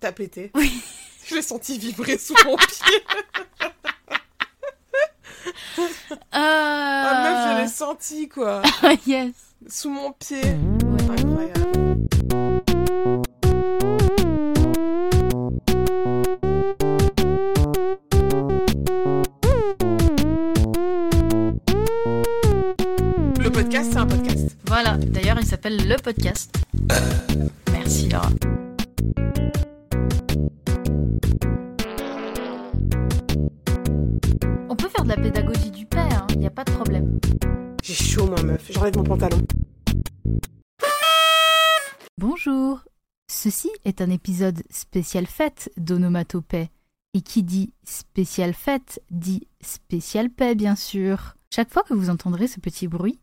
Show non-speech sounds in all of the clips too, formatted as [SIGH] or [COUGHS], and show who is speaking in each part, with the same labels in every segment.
Speaker 1: T'as pété
Speaker 2: Oui.
Speaker 1: Je l'ai senti vibrer sous mon pied. [LAUGHS]
Speaker 2: Euh...
Speaker 1: Ah meuf, je l'ai senti quoi. [LAUGHS]
Speaker 2: yes.
Speaker 1: Sous mon pied.
Speaker 2: Ouais.
Speaker 1: Incroyable. Le podcast, c'est un podcast.
Speaker 2: Voilà. D'ailleurs, il s'appelle le podcast. Est un épisode spécial fête d'Onomatopée. Et qui dit spécial fête dit spécial paix, bien sûr. Chaque fois que vous entendrez ce petit bruit,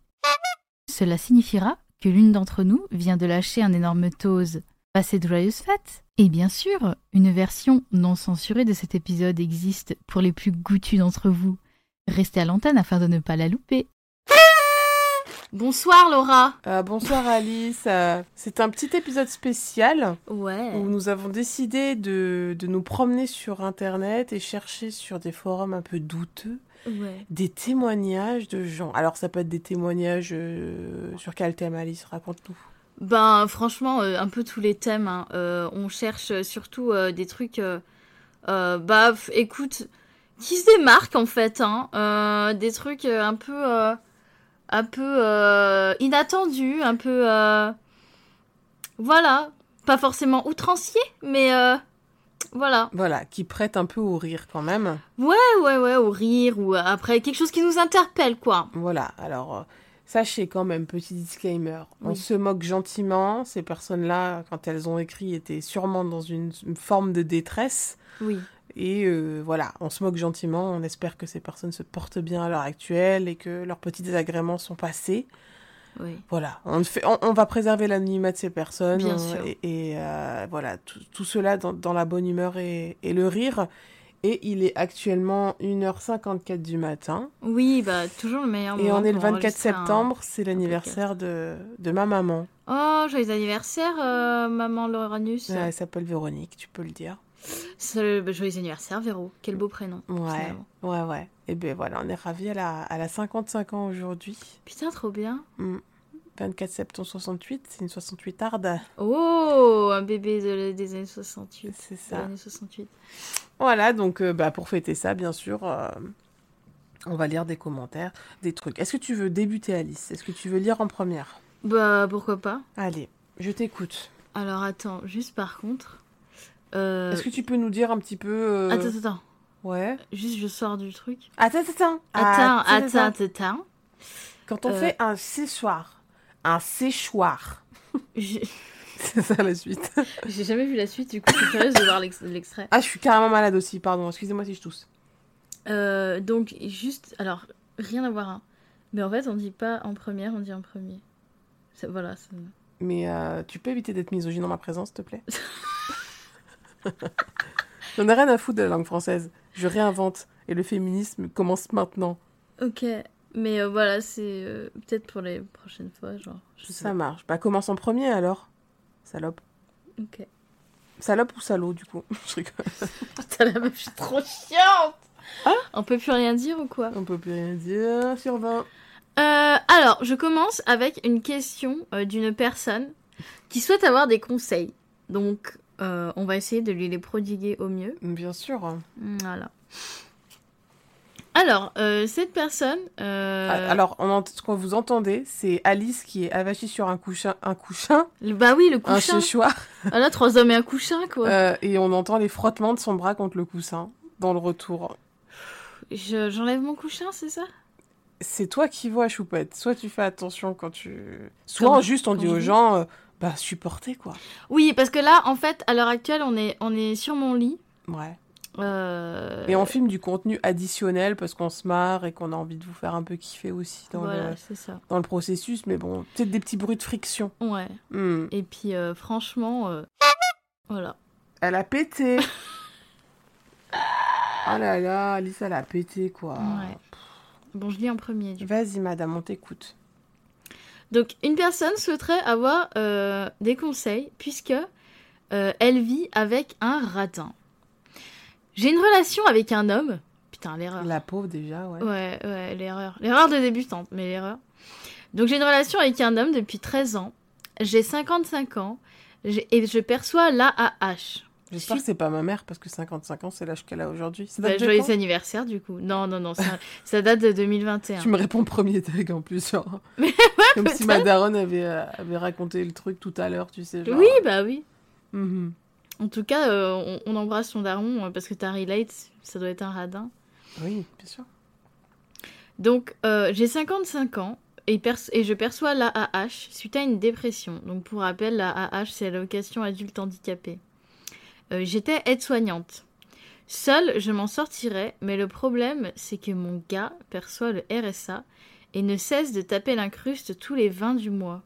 Speaker 2: cela signifiera que l'une d'entre nous vient de lâcher un énorme tose. Passez de joyeuses Et bien sûr, une version non censurée de cet épisode existe pour les plus goûtus d'entre vous. Restez à l'antenne afin de ne pas la louper. Bonsoir Laura
Speaker 1: Euh, bonsoir Alice. Euh, c'est un petit épisode spécial
Speaker 2: Ouais.
Speaker 1: où nous avons décidé de, de nous promener sur Internet et chercher sur des forums un peu douteux
Speaker 2: Ouais.
Speaker 1: des témoignages de gens. Alors ça peut être des témoignages euh, sur quel thème Alice? Raconte-nous.
Speaker 2: Ben franchement, euh, un peu tous les thèmes. hein. Euh, on cherche surtout euh, des trucs. bah écoute, qui se démarquent en fait. Hein. Des trucs un peu, un peu euh, inattendus, un peu. euh, voilà, pas forcément outranciers, mais euh, voilà.
Speaker 1: Voilà, qui prête un peu au rire quand même.
Speaker 2: Ouais, ouais, ouais, au rire ou après quelque chose qui nous interpelle quoi.
Speaker 1: Voilà, alors sachez quand même, petit disclaimer, on se moque gentiment. Ces personnes-là, quand elles ont écrit, étaient sûrement dans une, une forme de détresse.
Speaker 2: Oui.
Speaker 1: Et euh, voilà, on se moque gentiment. On espère que ces personnes se portent bien à l'heure actuelle et que leurs petits désagréments sont passés.
Speaker 2: Oui.
Speaker 1: Voilà, on, fait, on, on va préserver l'anonymat de ces personnes.
Speaker 2: Bien
Speaker 1: on-
Speaker 2: sûr.
Speaker 1: Et, et, euh, voilà, tout, tout cela dans, dans la bonne humeur et, et le rire. Et il est actuellement 1h54 du matin.
Speaker 2: Oui, bah toujours le meilleur
Speaker 1: Et
Speaker 2: moment
Speaker 1: on est le
Speaker 2: pour
Speaker 1: 24
Speaker 2: enregistrer un-
Speaker 1: septembre, c'est l'anniversaire de, de ma maman.
Speaker 2: Oh, joyeux anniversaire, euh, maman Lauranus.
Speaker 1: Ouais, elle s'appelle Véronique, tu peux le dire.
Speaker 2: Joyeux anniversaire, Véro. Quel beau prénom.
Speaker 1: Ouais,
Speaker 2: finalement.
Speaker 1: ouais, ouais. Et ben voilà, on est ravis. Elle a, elle a 55 ans aujourd'hui.
Speaker 2: Putain, trop bien.
Speaker 1: Hmm. 24 septembre 68, c'est une 68 arde.
Speaker 2: Oh, un bébé de- des années 68.
Speaker 1: C'est
Speaker 2: Des
Speaker 1: ça.
Speaker 2: années 68.
Speaker 1: Voilà, donc euh, bah, pour fêter ça, bien sûr, euh, on va lire des commentaires, des trucs. Est-ce que tu veux débuter, Alice? Est-ce que tu veux lire en première?
Speaker 2: Bah, pourquoi pas.
Speaker 1: Allez, je t'écoute.
Speaker 2: Alors, attends, juste par contre. Euh,
Speaker 1: Est-ce que tu peux nous dire un petit peu... euh,
Speaker 2: Attends, attends, attends.
Speaker 1: Ouais.
Speaker 2: Juste, je sors du truc.
Speaker 1: Attends, attends.
Speaker 2: Attends,
Speaker 1: Attends,
Speaker 2: attends, attends.
Speaker 1: Quand on
Speaker 2: Euh.
Speaker 1: fait un séchoir, un séchoir, [LAUGHS] [LAUGHS] c'est ça la suite. [LAUGHS]
Speaker 2: j'ai jamais vu la suite, du coup, je suis curieuse de voir l'ex- l'extrait.
Speaker 1: Ah, je suis carrément malade aussi, pardon. Excusez-moi si je tousse.
Speaker 2: Euh, donc, juste, alors, rien à voir. hein. Mais en fait, on dit pas en première, on dit en premier. Voilà.
Speaker 1: Mais euh, tu peux éviter d'être misogyne dans ma présence, s'il te plaît? [LAUGHS] J'en ai rien à foutre de la langue française. Je réinvente. Et le féminisme commence maintenant.
Speaker 2: Ok. Mais euh, voilà, c'est euh, peut-être pour les prochaines fois, genre. Je sais
Speaker 1: Ça marche. Bah, commence en premier alors. Salope.
Speaker 2: Ok.
Speaker 1: Salope ou salaud, du coup? [LAUGHS] Je rigole. [LAUGHS]
Speaker 2: Putain, la meuf, je suis trop chiante
Speaker 1: Hein?
Speaker 2: On peut plus rien dire ou quoi?
Speaker 1: On peut plus rien dire sur 20.
Speaker 2: Euh, Alors, je commence avec une question d'une personne qui souhaite avoir des conseils. Donc, euh, on va essayer de lui les prodiguer au mieux.
Speaker 1: Bien sûr.
Speaker 2: Voilà. Alors, euh, cette personne... euh,
Speaker 1: Ah, Alors, on ce que vous entendez, c'est Alice qui est avachie sur un couchin, un couchin,
Speaker 2: le- Bah oui, le
Speaker 1: un
Speaker 2: couchin.
Speaker 1: séchoir,
Speaker 2: Ah là, trois hommes et un couchin, quoi.
Speaker 1: euh, et on entend les frottements de son bras contre le coussin dans le retour.
Speaker 2: Je- J'enlève mon couchin, c'est ça?
Speaker 1: C'est toi qui vois, Choupette. Soit tu fais attention quand tu... Soit juste on dit aux gens, bah supportez quoi.
Speaker 2: Oui, parce que là, en fait, à l'heure actuelle, on est, on est sur mon lit.
Speaker 1: Ouais.
Speaker 2: Euh,
Speaker 1: Et on filme du contenu additionnel parce qu'on se marre et qu'on a envie de vous faire un peu kiffer aussi dans,
Speaker 2: Voilà,
Speaker 1: le,
Speaker 2: ça.
Speaker 1: dans le processus. Mais bon, peut-être des petits bruits de friction.
Speaker 2: Ouais.
Speaker 1: Hmm.
Speaker 2: Et puis, euh, franchement, euh, voilà.
Speaker 1: Elle a pété. [LAUGHS] oh là là, Alice, elle a pété quoi.
Speaker 2: Ouais. Bon, je lis en premier.
Speaker 1: Vas-y, madame, on t'écoute.
Speaker 2: Donc, une personne souhaiterait avoir euh, des conseils, puisque Euh, elle vit avec un radin. J'ai une relation avec un homme. Putain, l'erreur.
Speaker 1: La pauvre déjà, ouais.
Speaker 2: Ouais, ouais, l'erreur. L'erreur de débutante, mais l'erreur. Donc j'ai une relation avec un homme depuis 13 ans. J'ai 55 ans et je perçois l'AAH.
Speaker 1: J'espère que c'est pas ma mère parce que 55 ans, c'est l'âge qu'elle a aujourd'hui. Ça
Speaker 2: Bah, joyeux anniversaire du coup. Non, non, non, ça, [LAUGHS] ça date de 2021.
Speaker 1: Tu me réponds premier tag en plus, genre. [LAUGHS]
Speaker 2: Mais
Speaker 1: Comme si ma daronne avait, euh, avait raconté le truc tout à l'heure, tu sais. Genre...
Speaker 2: Oui, bah oui.
Speaker 1: Mhm.
Speaker 2: En tout cas, euh, on, on embrasse son daron euh, parce que t'as relate, ça doit être un radin.
Speaker 1: Oui, bien sûr.
Speaker 2: Donc, euh, j'ai 55 ans et, et je perçois l'AAH suite à une dépression. Donc, pour rappel, l'AAH, c'est l'allocation adulte handicapé. Euh, J'étais aide-soignante. Seule, je m'en sortirais, mais le problème, c'est que mon gars perçoit le RSA et ne cesse de taper l'incruste tous les 20 du mois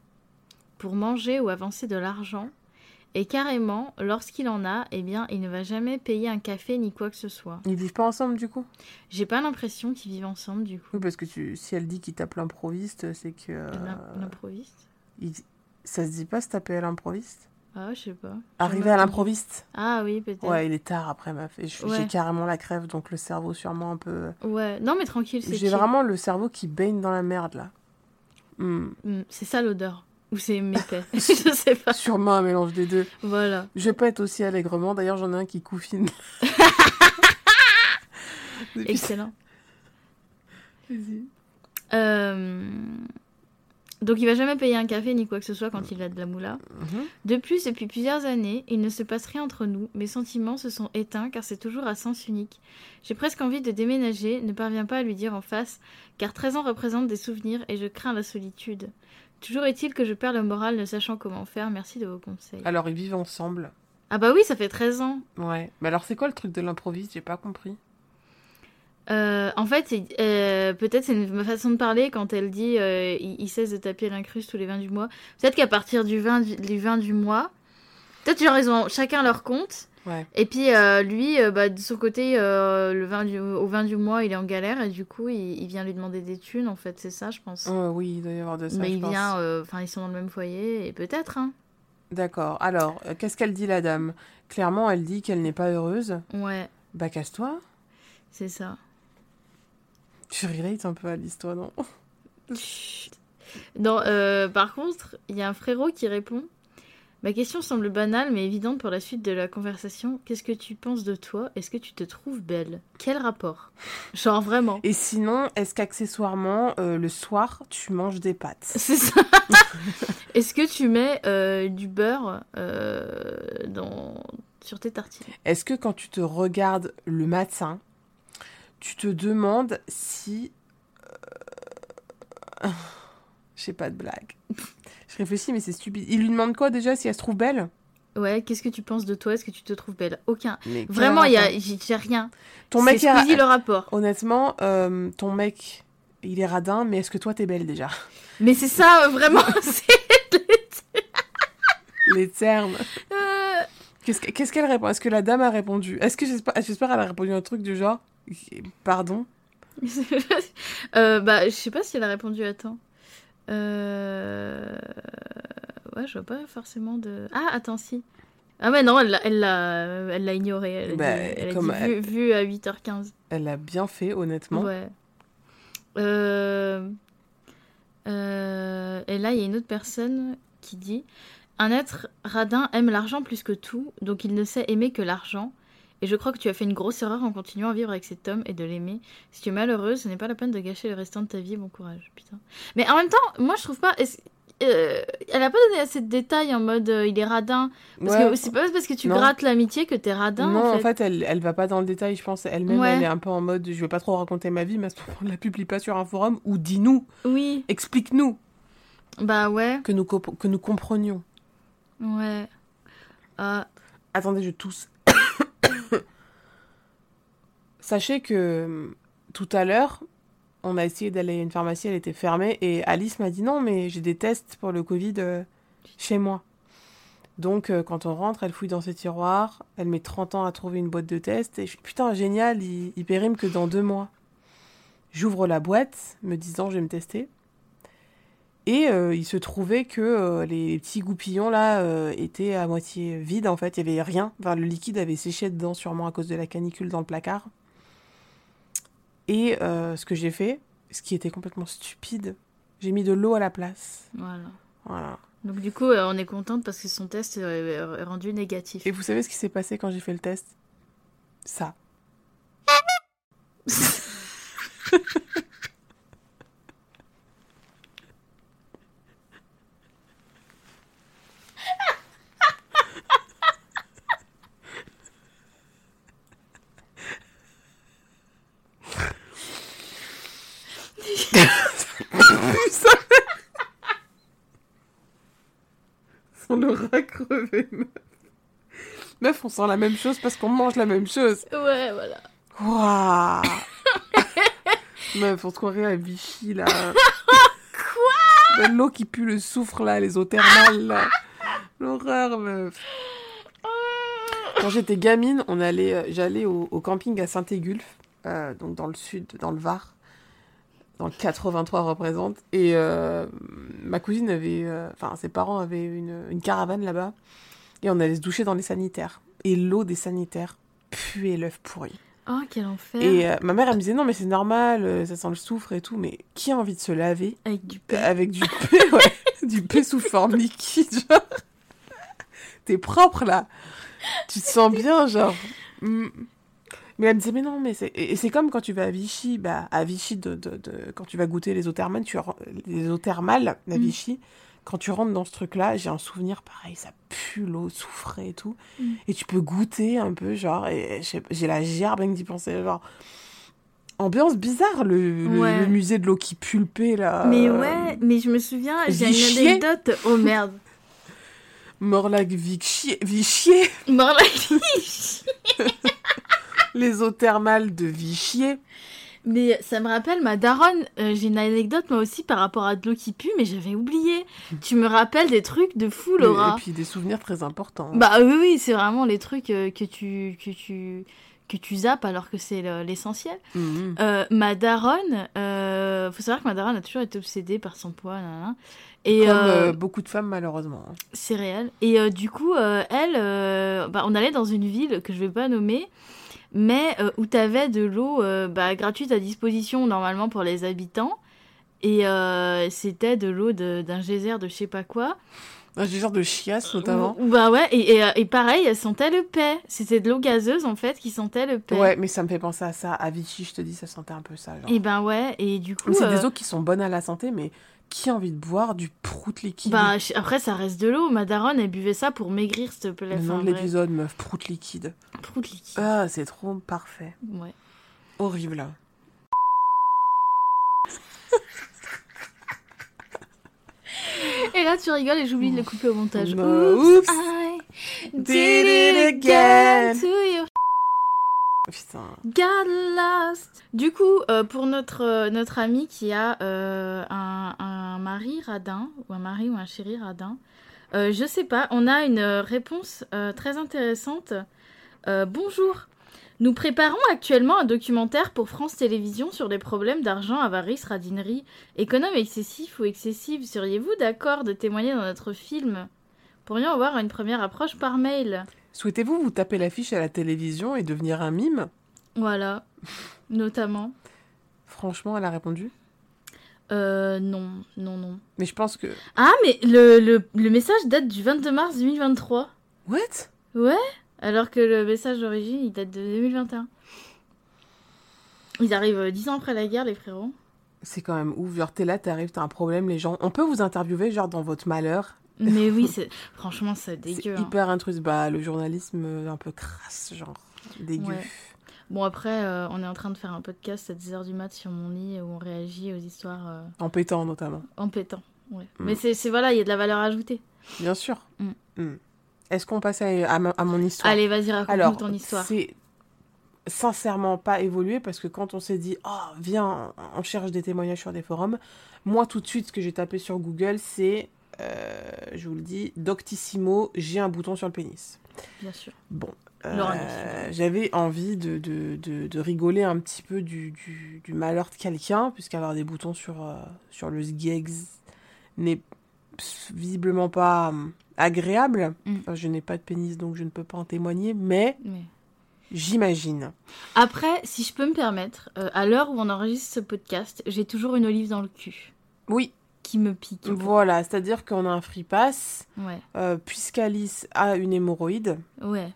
Speaker 2: pour manger ou avancer de l'argent. Et carrément, lorsqu'il en a, eh bien, il ne va jamais payer un café ni quoi que ce soit.
Speaker 1: Ils vivent pas ensemble du coup?
Speaker 2: J'ai pas l'impression qu'ils vivent ensemble du coup.
Speaker 1: Oui, parce que tu... si elle dit qu'il tape l'improviste, c'est que. euh,
Speaker 2: L'im- L'improviste?
Speaker 1: il- Ça se dit pas se taper à l'improviste?
Speaker 2: Ah, je sais pas.
Speaker 1: Arriver
Speaker 2: Jamais
Speaker 1: à l'improviste
Speaker 2: Ah oui, peut-être.
Speaker 1: Ouais, il est tard après, meuf. Et je-
Speaker 2: Ouais.
Speaker 1: j'ai carrément la crève, donc le cerveau sûrement un peu.
Speaker 2: Ouais. Non, mais tranquille, c'est
Speaker 1: J'ai vraiment le cerveau qui baigne dans la merde là. Hmm.
Speaker 2: Mm, C'est ça l'odeur. Ou c'est métais. [LAUGHS] [LAUGHS] je sais pas.
Speaker 1: Sûrement un mélange des deux.
Speaker 2: Voilà.
Speaker 1: Je vais pas être aussi allègrement. D'ailleurs, j'en ai un qui couffine. [LAUGHS]
Speaker 2: Excellent.
Speaker 1: Vas-y.
Speaker 2: Euh, Donc, il va jamais payer un café ni quoi que ce soit quand il a de la moula.
Speaker 1: Mhm.
Speaker 2: De plus, depuis plusieurs années, il ne se passe rien entre nous. Mes sentiments se sont éteints car c'est toujours à sens unique. J'ai presque envie de déménager, ne parviens pas à lui dire en face, car 13 ans représentent des souvenirs et je crains la solitude. Toujours est-il que je perds le moral ne sachant comment faire. Merci de vos conseils.
Speaker 1: Alors, ils vivent ensemble.
Speaker 2: Ah bah oui, ça fait 13 ans.
Speaker 1: Ouais. Mais alors, c'est quoi le truc de l'improviste? J'ai pas compris.
Speaker 2: Euh, en fait, euh, peut-être c'est une façon de parler quand elle dit euh, il, il cesse de taper l'incruste tous les 20 du mois. Peut-être qu'à partir du 20 du, du 20 du mois, peut-être genre ils ont chacun leur compte.
Speaker 1: Ouais.
Speaker 2: Et puis lui, bah, de son côté, le 20 du, au 20 du mois, il est en galère et du coup, il, il vient lui demander des thunes. En fait, c'est ça, je pense.
Speaker 1: Oh, oui, il doit y avoir de ça.
Speaker 2: Mais
Speaker 1: je
Speaker 2: il
Speaker 1: pense.
Speaker 2: vient, enfin, ils sont dans le même foyer et peut-être. Hein.
Speaker 1: D'accord. Alors, qu'est-ce qu'elle dit, la dame? Clairement, elle dit qu'elle n'est pas heureuse.
Speaker 2: Ouais,
Speaker 1: Bah, casse-toi.
Speaker 2: c'est ça.
Speaker 1: Tu relate un peu à l'histoire, non.
Speaker 2: Non, euh, par contre, il y a un frérot qui répond. Ma question semble banale mais évidente pour la suite de la conversation. Qu'est-ce que tu penses de toi? Est-ce que tu te trouves belle? Quel rapport? Genre vraiment.
Speaker 1: Et sinon, est-ce qu'accessoirement, euh, le soir, tu manges des pâtes? [LAUGHS]
Speaker 2: C'est ça. [LAUGHS] Est-ce que tu mets euh, du beurre euh, dans... sur tes tartines?
Speaker 1: Est-ce que quand tu te regardes le matin, tu te demandes si... euh, [SIGHS] J'ai pas de blague. Je réfléchis, mais c'est stupide. Il lui demande quoi déjà si elle se trouve belle?
Speaker 2: Ouais, qu'est-ce que tu penses de toi? Est-ce que tu te trouves belle? Aucun.
Speaker 1: Mais
Speaker 2: Vraiment, il y a, j'ai rien.
Speaker 1: Ton mec.
Speaker 2: Squeezie le rapport.
Speaker 1: Honnêtement, euh, ton mec, il est radin, mais est-ce que toi, t'es belle déjà?
Speaker 2: Mais c'est ça, euh, vraiment. [LAUGHS] c'est-
Speaker 1: Les termes.
Speaker 2: Euh,
Speaker 1: Qu'est-ce que- qu'est-ce qu'elle répond? Est-ce que la dame a répondu? Est-ce que j'espère j'espère qu'elle a répondu un truc du genre Pardon [LAUGHS]
Speaker 2: Euh, bah, je sais pas si elle a répondu à temps. Euh... Ouais, je vois pas forcément de. Ah, attends, si. Ah, ouais, non, elle l'a, elle l'a, elle l'a ignoré. Elle a
Speaker 1: Bah,
Speaker 2: dit, elle a
Speaker 1: comme
Speaker 2: dit
Speaker 1: elle-
Speaker 2: vu, vu à 8h15.
Speaker 1: Elle a bien fait, honnêtement.
Speaker 2: Ouais. Euh... euh, Et là, il y a une autre personne qui dit Un être radin aime l'argent plus que tout, donc il ne sait aimer que l'argent. Et je crois que tu as fait une grosse erreur en continuant à vivre avec cet homme et de l'aimer. Si tu es malheureuse, ce n'est pas la peine de gâcher le restant de ta vie. Bon courage, putain. Mais en même temps, moi je trouve pas. euh, elle a pas donné assez de détails en mode euh, il est radin? Parce
Speaker 1: Ouais.
Speaker 2: que c'est pas parce que tu
Speaker 1: Non.
Speaker 2: grattes l'amitié que t'es radin.
Speaker 1: non,
Speaker 2: en fait.
Speaker 1: elle, elle va pas dans le détail, je pense. Elle-même,
Speaker 2: Ouais.
Speaker 1: elle est un peu en mode je vais pas trop raconter ma vie, mais à ce moment-là, publie pas sur un forum ou dis-nous,
Speaker 2: Oui,
Speaker 1: explique-nous,
Speaker 2: bah ouais,
Speaker 1: que nous, que nous comprenions.
Speaker 2: ouais. Ah,
Speaker 1: Attendez, je tousse. Sachez que euh, tout à l'heure, on a essayé d'aller à une pharmacie, elle était fermée, et Alice m'a dit non, mais j'ai des tests pour le Covid euh, chez moi. Donc, euh, quand on rentre, elle fouille dans ses tiroirs, elle met 30 ans à trouver une boîte de tests, et je suis putain, génial, il, il périme que dans deux mois. J'ouvre la boîte, me disant je vais me tester. Et euh, il se trouvait que les petits goupillons là étaient à moitié vides en fait, il y avait rien. Le liquide avait séché dedans sûrement à cause de la canicule dans le placard. Et euh, ce que j'ai fait, ce qui était complètement stupide, j'ai mis de l'eau à la place.
Speaker 2: Voilà.
Speaker 1: Voilà.
Speaker 2: Donc du coup, euh, on est contente parce que son test est, rendu négatif.
Speaker 1: Et vous savez ce qui s'est passé quand j'ai fait le test? Ça [LAUGHS] meuf. On sent la même chose parce qu'on mange la même chose.
Speaker 2: Ouais, voilà.
Speaker 1: Waouh [LAUGHS] Meuf, on se croirait à Vichy, là. [LAUGHS]
Speaker 2: Quoi?
Speaker 1: L'eau qui pue le soufre, là, les eaux thermales, là. L'horreur, meuf. Quand j'étais gamine, on allait, euh, j'allais au, au camping à Saint-Égulf, euh, donc dans le sud, dans le Var, dans le 83 représente. Et euh, ma cousine avait, euh, enfin ses parents avaient une, une caravane là-bas, et on allait se doucher dans les sanitaires. Et l'eau des sanitaires puait l'œuf pourri.
Speaker 2: Oh, quel enfer.
Speaker 1: Et euh, ma mère, elle me disait non, mais c'est normal, ça sent le soufre et tout, mais qui a envie de se laver
Speaker 2: Avec du pain.
Speaker 1: avec du paix, [LAUGHS] ouais, du paix sous forme liquide, genre? T'es propre là. Tu te sens bien, genre. Mm. Mais elle me disait, mais non, mais c'est. Et c'est comme quand tu vas à Vichy, bah, à Vichy, de, de, de- quand tu vas goûter les eaux thermales, tu les eaux thermales à
Speaker 2: Mm.
Speaker 1: Vichy, quand tu rentres dans ce truc-là, j'ai un souvenir pareil, ça pue l'eau soufrée et tout.
Speaker 2: Mm.
Speaker 1: Et tu peux goûter un peu, genre, et j'ai la gerbe d'y penser, genre. Ambiance bizarre, le, le-
Speaker 2: Ouais.
Speaker 1: le musée de l'eau qui pulpait là.
Speaker 2: Mais ouais, mais je me souviens, j'ai une anecdote. Oh merde. [LAUGHS]
Speaker 1: Morlac Vichy, Vichier,
Speaker 2: Morlac. [LAUGHS]
Speaker 1: les eaux thermales de Vichier.
Speaker 2: Mais ça me rappelle ma daronne. euh, j'ai une anecdote moi aussi par rapport à de l'eau qui pue, mais j'avais oublié. [LAUGHS] tu me rappelles des trucs de fou, Laura.
Speaker 1: Et puis des souvenirs très importants.
Speaker 2: Bah oui, oui, c'est vraiment les trucs euh, que tu que tu que tu zappes alors que c'est le- l'essentiel. Euh, ma daronne, euh, faut savoir que ma daronne a toujours été obsédée par son poids. Et
Speaker 1: Comme
Speaker 2: euh,
Speaker 1: beaucoup de femmes, malheureusement.
Speaker 2: c'est réel. Et du coup, elle, bah, on allait dans une ville que je vais pas nommer, mais euh, où t'avais de l'eau euh, bah, gratuite à disposition normalement pour les habitants. Et euh, c'était de l'eau d'un geyser de je sais pas quoi.
Speaker 1: Un genre de chiasse, notamment.
Speaker 2: Bah ouais, et, et, et pareil, elle sentait le paix. C'était de l'eau gazeuse en fait qui sentait le paix.
Speaker 1: Ouais, mais ça me fait penser à ça. À Vichy, je te dis, ça sentait un peu ça. Genre.
Speaker 2: Et ben ouais, et du coup.
Speaker 1: C'est des eaux qui sont bonnes à la santé, mais qui a envie de boire du prout liquide
Speaker 2: Bah, après, ça reste de l'eau. Ma daronne, elle buvait ça pour maigrir, s'il te plaît.
Speaker 1: Le nom de l'épisode, meuf, prout liquide.
Speaker 2: Prout liquide.
Speaker 1: Ah, c'est trop parfait.
Speaker 2: Ouais.
Speaker 1: Horrible. là. [LAUGHS]
Speaker 2: Et là, tu rigoles et j'oublie de le couper au montage. I
Speaker 1: Did it
Speaker 2: again
Speaker 1: again.
Speaker 2: to you.
Speaker 1: Putain.
Speaker 2: Got lost. Du coup, euh, pour notre, euh, notre ami qui a euh, un, mari radin, ou un mari ou un chéri radin, je sais pas, on a une réponse très intéressante. Bonjour. Nous préparons actuellement un documentaire pour France Télévisions sur les problèmes d'argent, avarice, radinerie, économe excessif ou excessive. Seriez-vous d'accord de témoigner dans notre film? Pourrions avoir une première approche par mail.
Speaker 1: Souhaitez-vous vous taper l'affiche à la télévision et devenir un mime?
Speaker 2: Voilà, notamment.
Speaker 1: Franchement, elle a répondu?
Speaker 2: Euh, non, non, non.
Speaker 1: Mais je pense que.
Speaker 2: Ah, mais le, le, le message date du 22 mars 2023.
Speaker 1: What?
Speaker 2: Ouais Alors que le message d'origine, il date de 2021. Ils arrivent euh, dix ans après la guerre, les frérots.
Speaker 1: C'est quand même ouf. Genre, t'es là, t'arrives, t'as un problème, les gens. On peut vous interviewer, genre, dans votre malheur?
Speaker 2: Mais oui, [LAUGHS] franchement, c'est dégueu. hein.
Speaker 1: hyper intrusif. Bah, le journalisme euh, un peu crasse, genre. Dégueu.
Speaker 2: Ouais. Bon, après, euh, on est en train de faire un podcast à 10h du mat sur mon lit où on réagit aux histoires euh,
Speaker 1: En pétant, notamment.
Speaker 2: en pétant. Ouais.
Speaker 1: Mm.
Speaker 2: Mais c'est voilà, il y a de la valeur ajoutée.
Speaker 1: Bien sûr.
Speaker 2: Mm.
Speaker 1: Mm. Est-ce qu'on passe à, à ma- à mon histoire?
Speaker 2: Allez, vas-y, raconte-nous
Speaker 1: Alors,
Speaker 2: ton histoire.
Speaker 1: c'est sincèrement pas évolué parce que quand on s'est dit, oh, viens, on cherche des témoignages sur des forums, moi, tout de suite, ce que j'ai tapé sur Google, c'est, je vous le dis, Doctissimo, j'ai un bouton sur le pénis.
Speaker 2: Bien sûr.
Speaker 1: Bon. Euh, J'avais envie de, de, de, de rigoler un petit peu du, du, du malheur de quelqu'un, puisqu'avoir des boutons sur, euh, sur le sgex, n'est visiblement pas hum, agréable.
Speaker 2: Mm.
Speaker 1: Enfin, je n'ai pas de pénis, donc je ne peux pas en témoigner, mais
Speaker 2: Mais-
Speaker 1: j'imagine.
Speaker 2: Après, si je peux me permettre, euh, à l'heure où on enregistre ce podcast, j'ai toujours une olive dans le cul
Speaker 1: Oui,
Speaker 2: qui me pique.
Speaker 1: voilà, c'est-à-dire qu'on a un free pass.
Speaker 2: Ouais,
Speaker 1: Euh, Puisqu'Alice a une hémorroïde,
Speaker 2: ouais.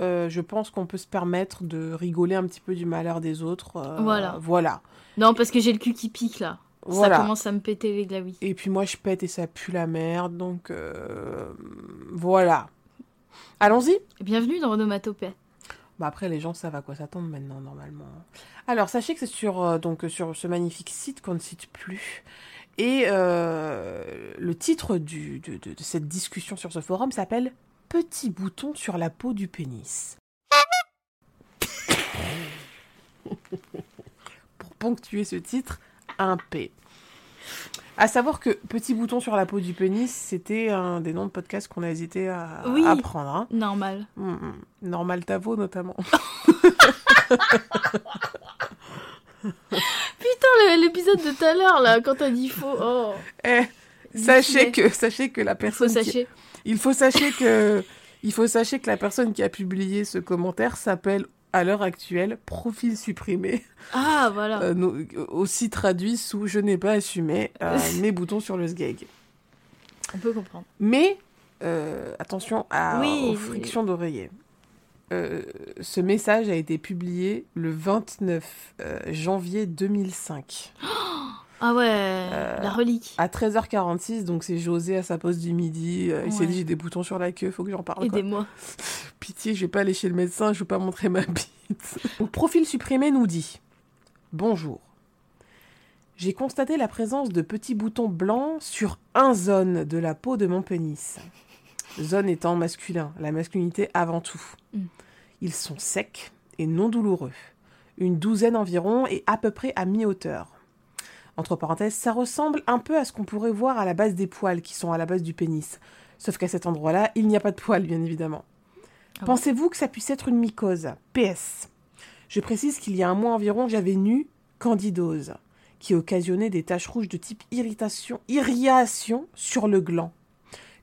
Speaker 1: euh, je pense qu'on peut se permettre de rigoler un petit peu du malheur des autres. euh,
Speaker 2: Voilà.
Speaker 1: Voilà.
Speaker 2: Non, parce que j'ai le cul qui pique là.
Speaker 1: Voilà.
Speaker 2: Ça commence à me péter les glaouis.
Speaker 1: Et puis moi, je pète et ça pue la merde, donc voilà. Allons-y.
Speaker 2: Bienvenue dans Onomatopée.
Speaker 1: Bah après, les gens savent à quoi s'attendre maintenant, normalement. Alors, sachez que c'est sur, donc, sur ce magnifique site qu'on ne cite plus. Et euh, le titre du, de, de- de cette discussion sur ce forum s'appelle Petit bouton sur la peau du pénis. [LAUGHS] Pour ponctuer ce titre, un P. À savoir que Petit bouton sur la peau du pénis, c'était un des noms de podcasts qu'on a hésité à,
Speaker 2: Oui.
Speaker 1: à prendre. hein.
Speaker 2: Normal.
Speaker 1: Mm, mm. Normal Tavo notamment. [LAUGHS] [LAUGHS]
Speaker 2: Putain, l'épisode de tout à l'heure là, quand t'as dit faux. Oh,
Speaker 1: Eh, sachez que sachez que la
Speaker 2: faut
Speaker 1: personne qui- il faut sachez que il faut sachez que la personne qui a publié ce commentaire s'appelle à l'heure actuelle profil supprimé
Speaker 2: Ah, voilà.
Speaker 1: euh, aussi traduit sous je n'ai pas assumé euh, [LAUGHS] mes boutons sur le sgeg.
Speaker 2: On peut comprendre.
Speaker 1: Mais euh, attention à,
Speaker 2: Oui,
Speaker 1: aux
Speaker 2: oui.
Speaker 1: frictions d'oreiller. Euh, ce message a été publié le 29 euh, janvier 2005.
Speaker 2: Ah ouais,
Speaker 1: Euh,
Speaker 2: la relique.
Speaker 1: À 13h46, donc c'est José à sa pause du midi. euh, Il s'est
Speaker 2: Ouais.
Speaker 1: dit j'ai des boutons sur la queue, faut que j'en parle.
Speaker 2: Aidez-moi. [LAUGHS]
Speaker 1: Pitié, je vais pas aller chez le médecin, je veux pas montrer ma bite. [LAUGHS] Donc, profil supprimé nous dit Bonjour. J'ai constaté la présence de petits boutons blancs sur un zone de la peau de mon pénis. Zone étant masculin, la masculinité avant tout.
Speaker 2: Mm.
Speaker 1: Ils sont secs et non douloureux. Une douzaine environ et à peu près à mi-hauteur. Entre parenthèses, ça ressemble un peu à ce qu'on pourrait voir à la base des poils qui sont à la base du pénis. Sauf qu'à cet endroit-là, il n'y a pas de poils, bien évidemment.
Speaker 2: Ah
Speaker 1: Pensez-vous que ça puisse être une mycose? PS. Je précise qu'il y a un mois environ, j'avais nu candidose, qui occasionnait des taches rouges de type irritation, irritation sur le gland,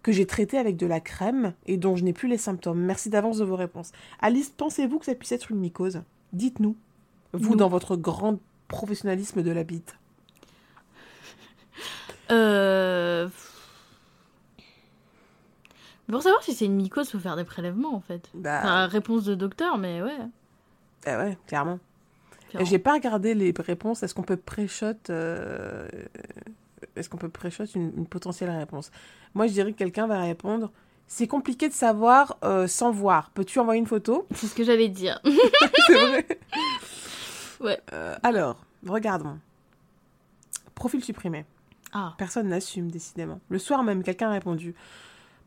Speaker 1: que j'ai traité avec de la crème et dont je n'ai plus les symptômes. Merci d'avance de vos réponses. Alice, pensez-vous que ça puisse être une mycose? Dites-nous, vous
Speaker 2: Nous.
Speaker 1: dans votre grand professionnalisme de la bite.
Speaker 2: Euh... Pour savoir si c'est une mycose, faut faire des prélèvements en fait.
Speaker 1: Bah,
Speaker 2: Enfin, réponse de docteur, mais ouais.
Speaker 1: eh ouais, clairement.
Speaker 2: clairement.
Speaker 1: J'ai pas regardé les réponses. Est-ce qu'on peut pré-shot euh, Est-ce qu'on peut pré-shot une, une potentielle réponse? Moi, je dirais que quelqu'un va répondre. C'est compliqué de savoir euh, sans voir. Peux-tu envoyer une photo? [LAUGHS]
Speaker 2: C'est ce que j'allais dire. [LAUGHS]
Speaker 1: C'est vrai.
Speaker 2: Ouais.
Speaker 1: Euh, alors, regardons. Profil supprimé.
Speaker 2: Ah,
Speaker 1: Personne n'assume, décidément. Le soir même, quelqu'un a répondu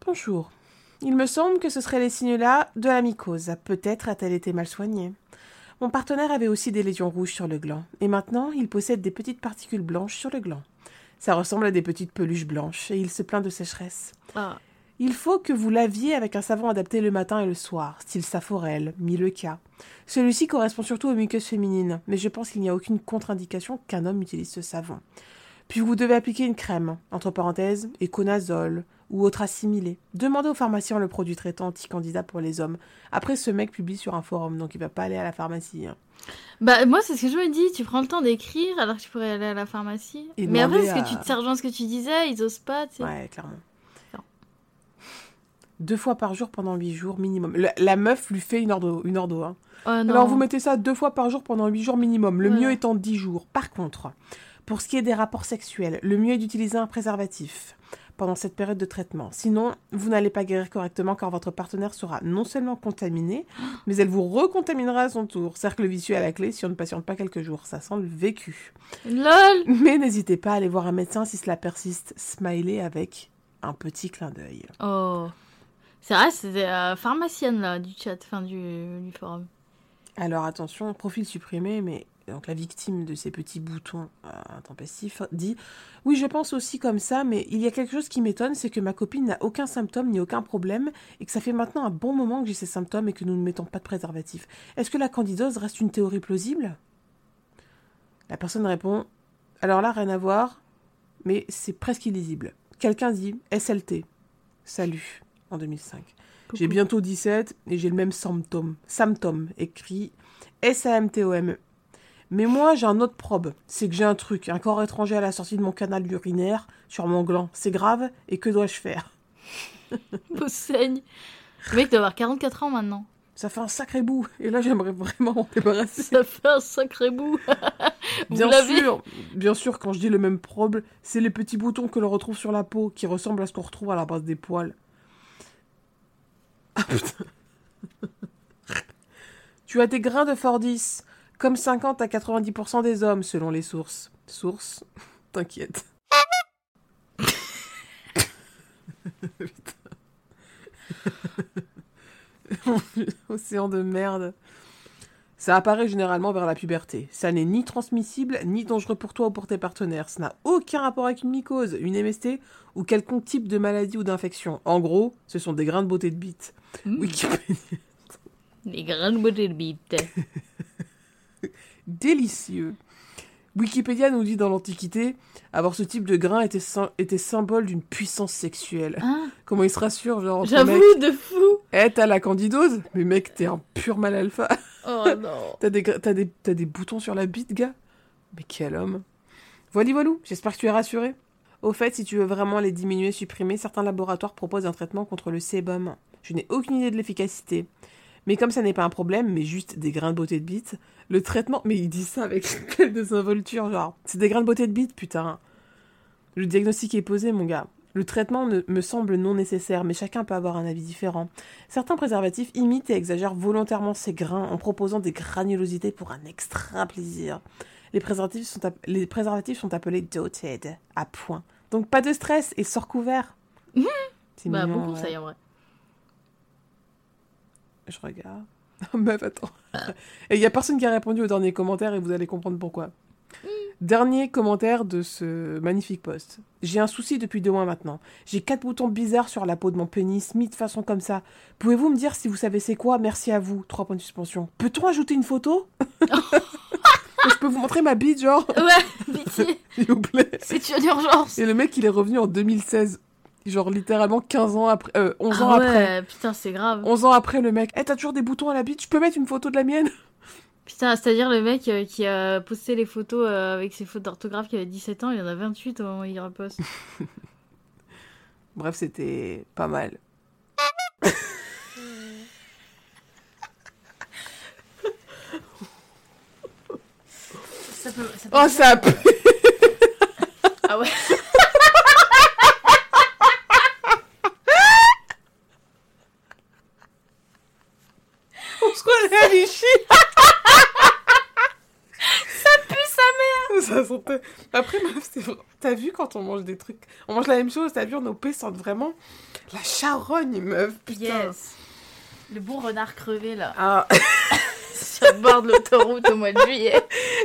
Speaker 1: Bonjour. Il me semble que ce seraient les signes-là de la mycose. Peut-être a-t-elle été mal soignée. Mon partenaire avait aussi des lésions rouges sur le gland, et maintenant il possède des petites particules blanches sur le gland. Ça ressemble à des petites peluches blanches, et il se plaint de sécheresse.
Speaker 2: ah.
Speaker 1: Il faut que vous laviez avec un savon adapté le matin et le soir, style Saforel, Mileca. Celui-ci correspond surtout aux muqueuses féminines, mais je pense qu'il n'y a aucune contre-indication qu'un homme utilise ce savon. Puis vous devez appliquer une crème, entre parenthèses, éconazole ou autre assimilé. Demandez au pharmacien le produit traitant anti-candidat pour les hommes. Après, ce mec publie sur un forum, donc il va pas aller à la pharmacie. hein.
Speaker 2: Bah, moi, c'est ce que je me dis. Tu prends le temps d'écrire alors que tu pourrais aller à la pharmacie.
Speaker 1: Et
Speaker 2: mais après, c'est ce que
Speaker 1: à-
Speaker 2: tu te ce que tu disais, ils osent pas, tu sais.
Speaker 1: Ouais, clairement.
Speaker 2: Non.
Speaker 1: Deux fois par jour pendant huit jours minimum. La, la meuf lui fait une ordo. Une ordo hein.
Speaker 2: Oh.
Speaker 1: Alors vous mettez ça deux fois par jour pendant huit jours minimum, le mieux étant 10 jours. Par contre, pour ce qui est des rapports sexuels, le mieux est d'utiliser un préservatif pendant cette période de traitement. Sinon, vous n'allez pas guérir correctement car votre partenaire sera non seulement contaminé, [GASPS] mais elle vous recontaminera à son tour. Cercle vicieux à la clé si on ne patiente pas quelques jours. Ça sent le vécu.
Speaker 2: LOL
Speaker 1: Mais n'hésitez pas à aller voir un médecin si cela persiste. Smiley avec un petit clin d'œil.
Speaker 2: Oh. C'est vrai, c'est la pharmacienne là du chat, enfin du, du forum.
Speaker 1: Alors attention, profil supprimé, mais donc la victime de ces petits boutons euh, intempestifs dit Oui, je pense aussi comme ça, mais il y a quelque chose qui m'étonne, c'est que ma copine n'a aucun symptôme ni aucun problème, et que ça fait maintenant un bon moment que j'ai ces symptômes et que nous ne mettons pas de préservatif. Est-ce que la candidose reste une théorie plausible? La personne répond Alors là, rien à voir. mais c'est presque illisible. Quelqu'un dit SLT. Salut, en 2005. J'ai bientôt 17 et j'ai le même symptôme. Symptôme, écrit S-A-M-T-O-M-E. Mais moi, j'ai un autre probe. C'est que j'ai un truc, un corps étranger à la sortie de mon canal urinaire, sur mon gland. C'est grave, et que dois-je faire? [LAUGHS]
Speaker 2: Beau saigne. Le mec doit avoir 44 ans maintenant.
Speaker 1: Ça fait un sacré bout. Et là, j'aimerais vraiment m'en débarrasser.
Speaker 2: Ça fait un sacré bout. [LAUGHS] Vous
Speaker 1: Bien sûr, bien sûr, quand je dis le même probe, c'est les petits boutons que l'on retrouve sur la peau qui ressemblent à ce qu'on retrouve à la base des poils. Ah putain. [LAUGHS] tu as des grains de Fordis, comme 50 à 90% des hommes selon les sources. Sources [LAUGHS] T'inquiète. [LAUGHS] Océan de merde. Ça apparaît généralement vers la puberté. Ça n'est ni transmissible, ni dangereux pour toi ou pour tes partenaires. Ça n'a aucun rapport avec une mycose, une MST ou quelconque type de maladie ou d'infection. En gros, ce sont des grains de beauté de bite.
Speaker 2: Mmh.
Speaker 1: Wikipédia.
Speaker 2: Les grandes beautés de bite. [LAUGHS] [LAUGHS]
Speaker 1: Délicieux. Wikipédia nous dit dans l'Antiquité, avoir ce type de grain était, sym- était symbole d'une puissance sexuelle.
Speaker 2: Hein
Speaker 1: Comment il se rassure, genre,
Speaker 2: J'avoue, de fou.
Speaker 1: Eh, t'as la candidose Mais mec, t'es un pur mal alpha.
Speaker 2: Oh non. [LAUGHS]
Speaker 1: T'as des, gra- t'as des, t'as des boutons sur la bite, gars Mais quel homme Voilà, voilou, j'espère que tu es rassuré. Au fait, si tu veux vraiment les diminuer, supprimer, certains laboratoires proposent un traitement contre le sébum. Je n'ai aucune idée de l'efficacité. Mais comme ça n'est pas un problème, mais juste des grains de beauté de bite, le traitement... Mais il dit ça avec une [LAUGHS] telle désinvolture, genre... C'est des grains de beauté de bite, putain. Le diagnostic est posé, mon gars. Le traitement ne- me semble non nécessaire, mais chacun peut avoir un avis différent. Certains préservatifs imitent et exagèrent volontairement ces grains en proposant des granulosités pour un extra plaisir. Les préservatifs sont, les préservatifs sont appelés doted, à point. Donc pas de stress et sort couvert. C'est
Speaker 2: Bah,
Speaker 1: mignon, ouais.
Speaker 2: conseil en vrai.
Speaker 1: Je regarde. [LAUGHS] Meuf, attends. Et il y a personne qui a répondu au dernier commentaire et vous allez comprendre pourquoi. Dernier commentaire de ce magnifique post. J'ai un souci depuis deux mois maintenant. J'ai quatre boutons bizarres sur la peau de mon pénis, mis de façon comme ça. Pouvez-vous me dire si vous savez c'est quoi? Merci à vous. Trois points de suspension. Peut-on ajouter une photo? [LAUGHS] [LAUGHS] Je peux vous montrer ma bite, genre?
Speaker 2: Ouais, pitié.
Speaker 1: S'il vous plaît.
Speaker 2: C'est une urgence.
Speaker 1: Et le mec, il est revenu en 2016. Genre littéralement 15 ans après... euh, 11 ans
Speaker 2: Ah
Speaker 1: après.
Speaker 2: ouais, putain, c'est grave.
Speaker 1: 11 ans après, le mec. Eh, t'as toujours des boutons à la bite Je peux mettre une photo de la mienne [LAUGHS]
Speaker 2: Putain, c'est-à-dire le mec euh, qui a posté les photos euh, avec ses fautes d'orthographe qui avait 17 ans, il y en a 28 au moment où il reposte. [LAUGHS]
Speaker 1: Bref, c'était pas mal. [LAUGHS]
Speaker 2: Ça peut, ça
Speaker 1: Oh, ça a pu-
Speaker 2: Ah ouais
Speaker 1: On se croirait à Vichy [LAUGHS]
Speaker 2: Ça pue sa mère
Speaker 1: Ça sentait... Après, meuf, c'est vrai. T'as vu quand on mange des trucs... On mange la même chose, t'as vu, nos pets sentent vraiment la charogne, meuf, putain.
Speaker 2: Yes Le bon renard crevé là,
Speaker 1: Ah, [LAUGHS]
Speaker 2: sur le bord de l'autoroute au mois de juillet.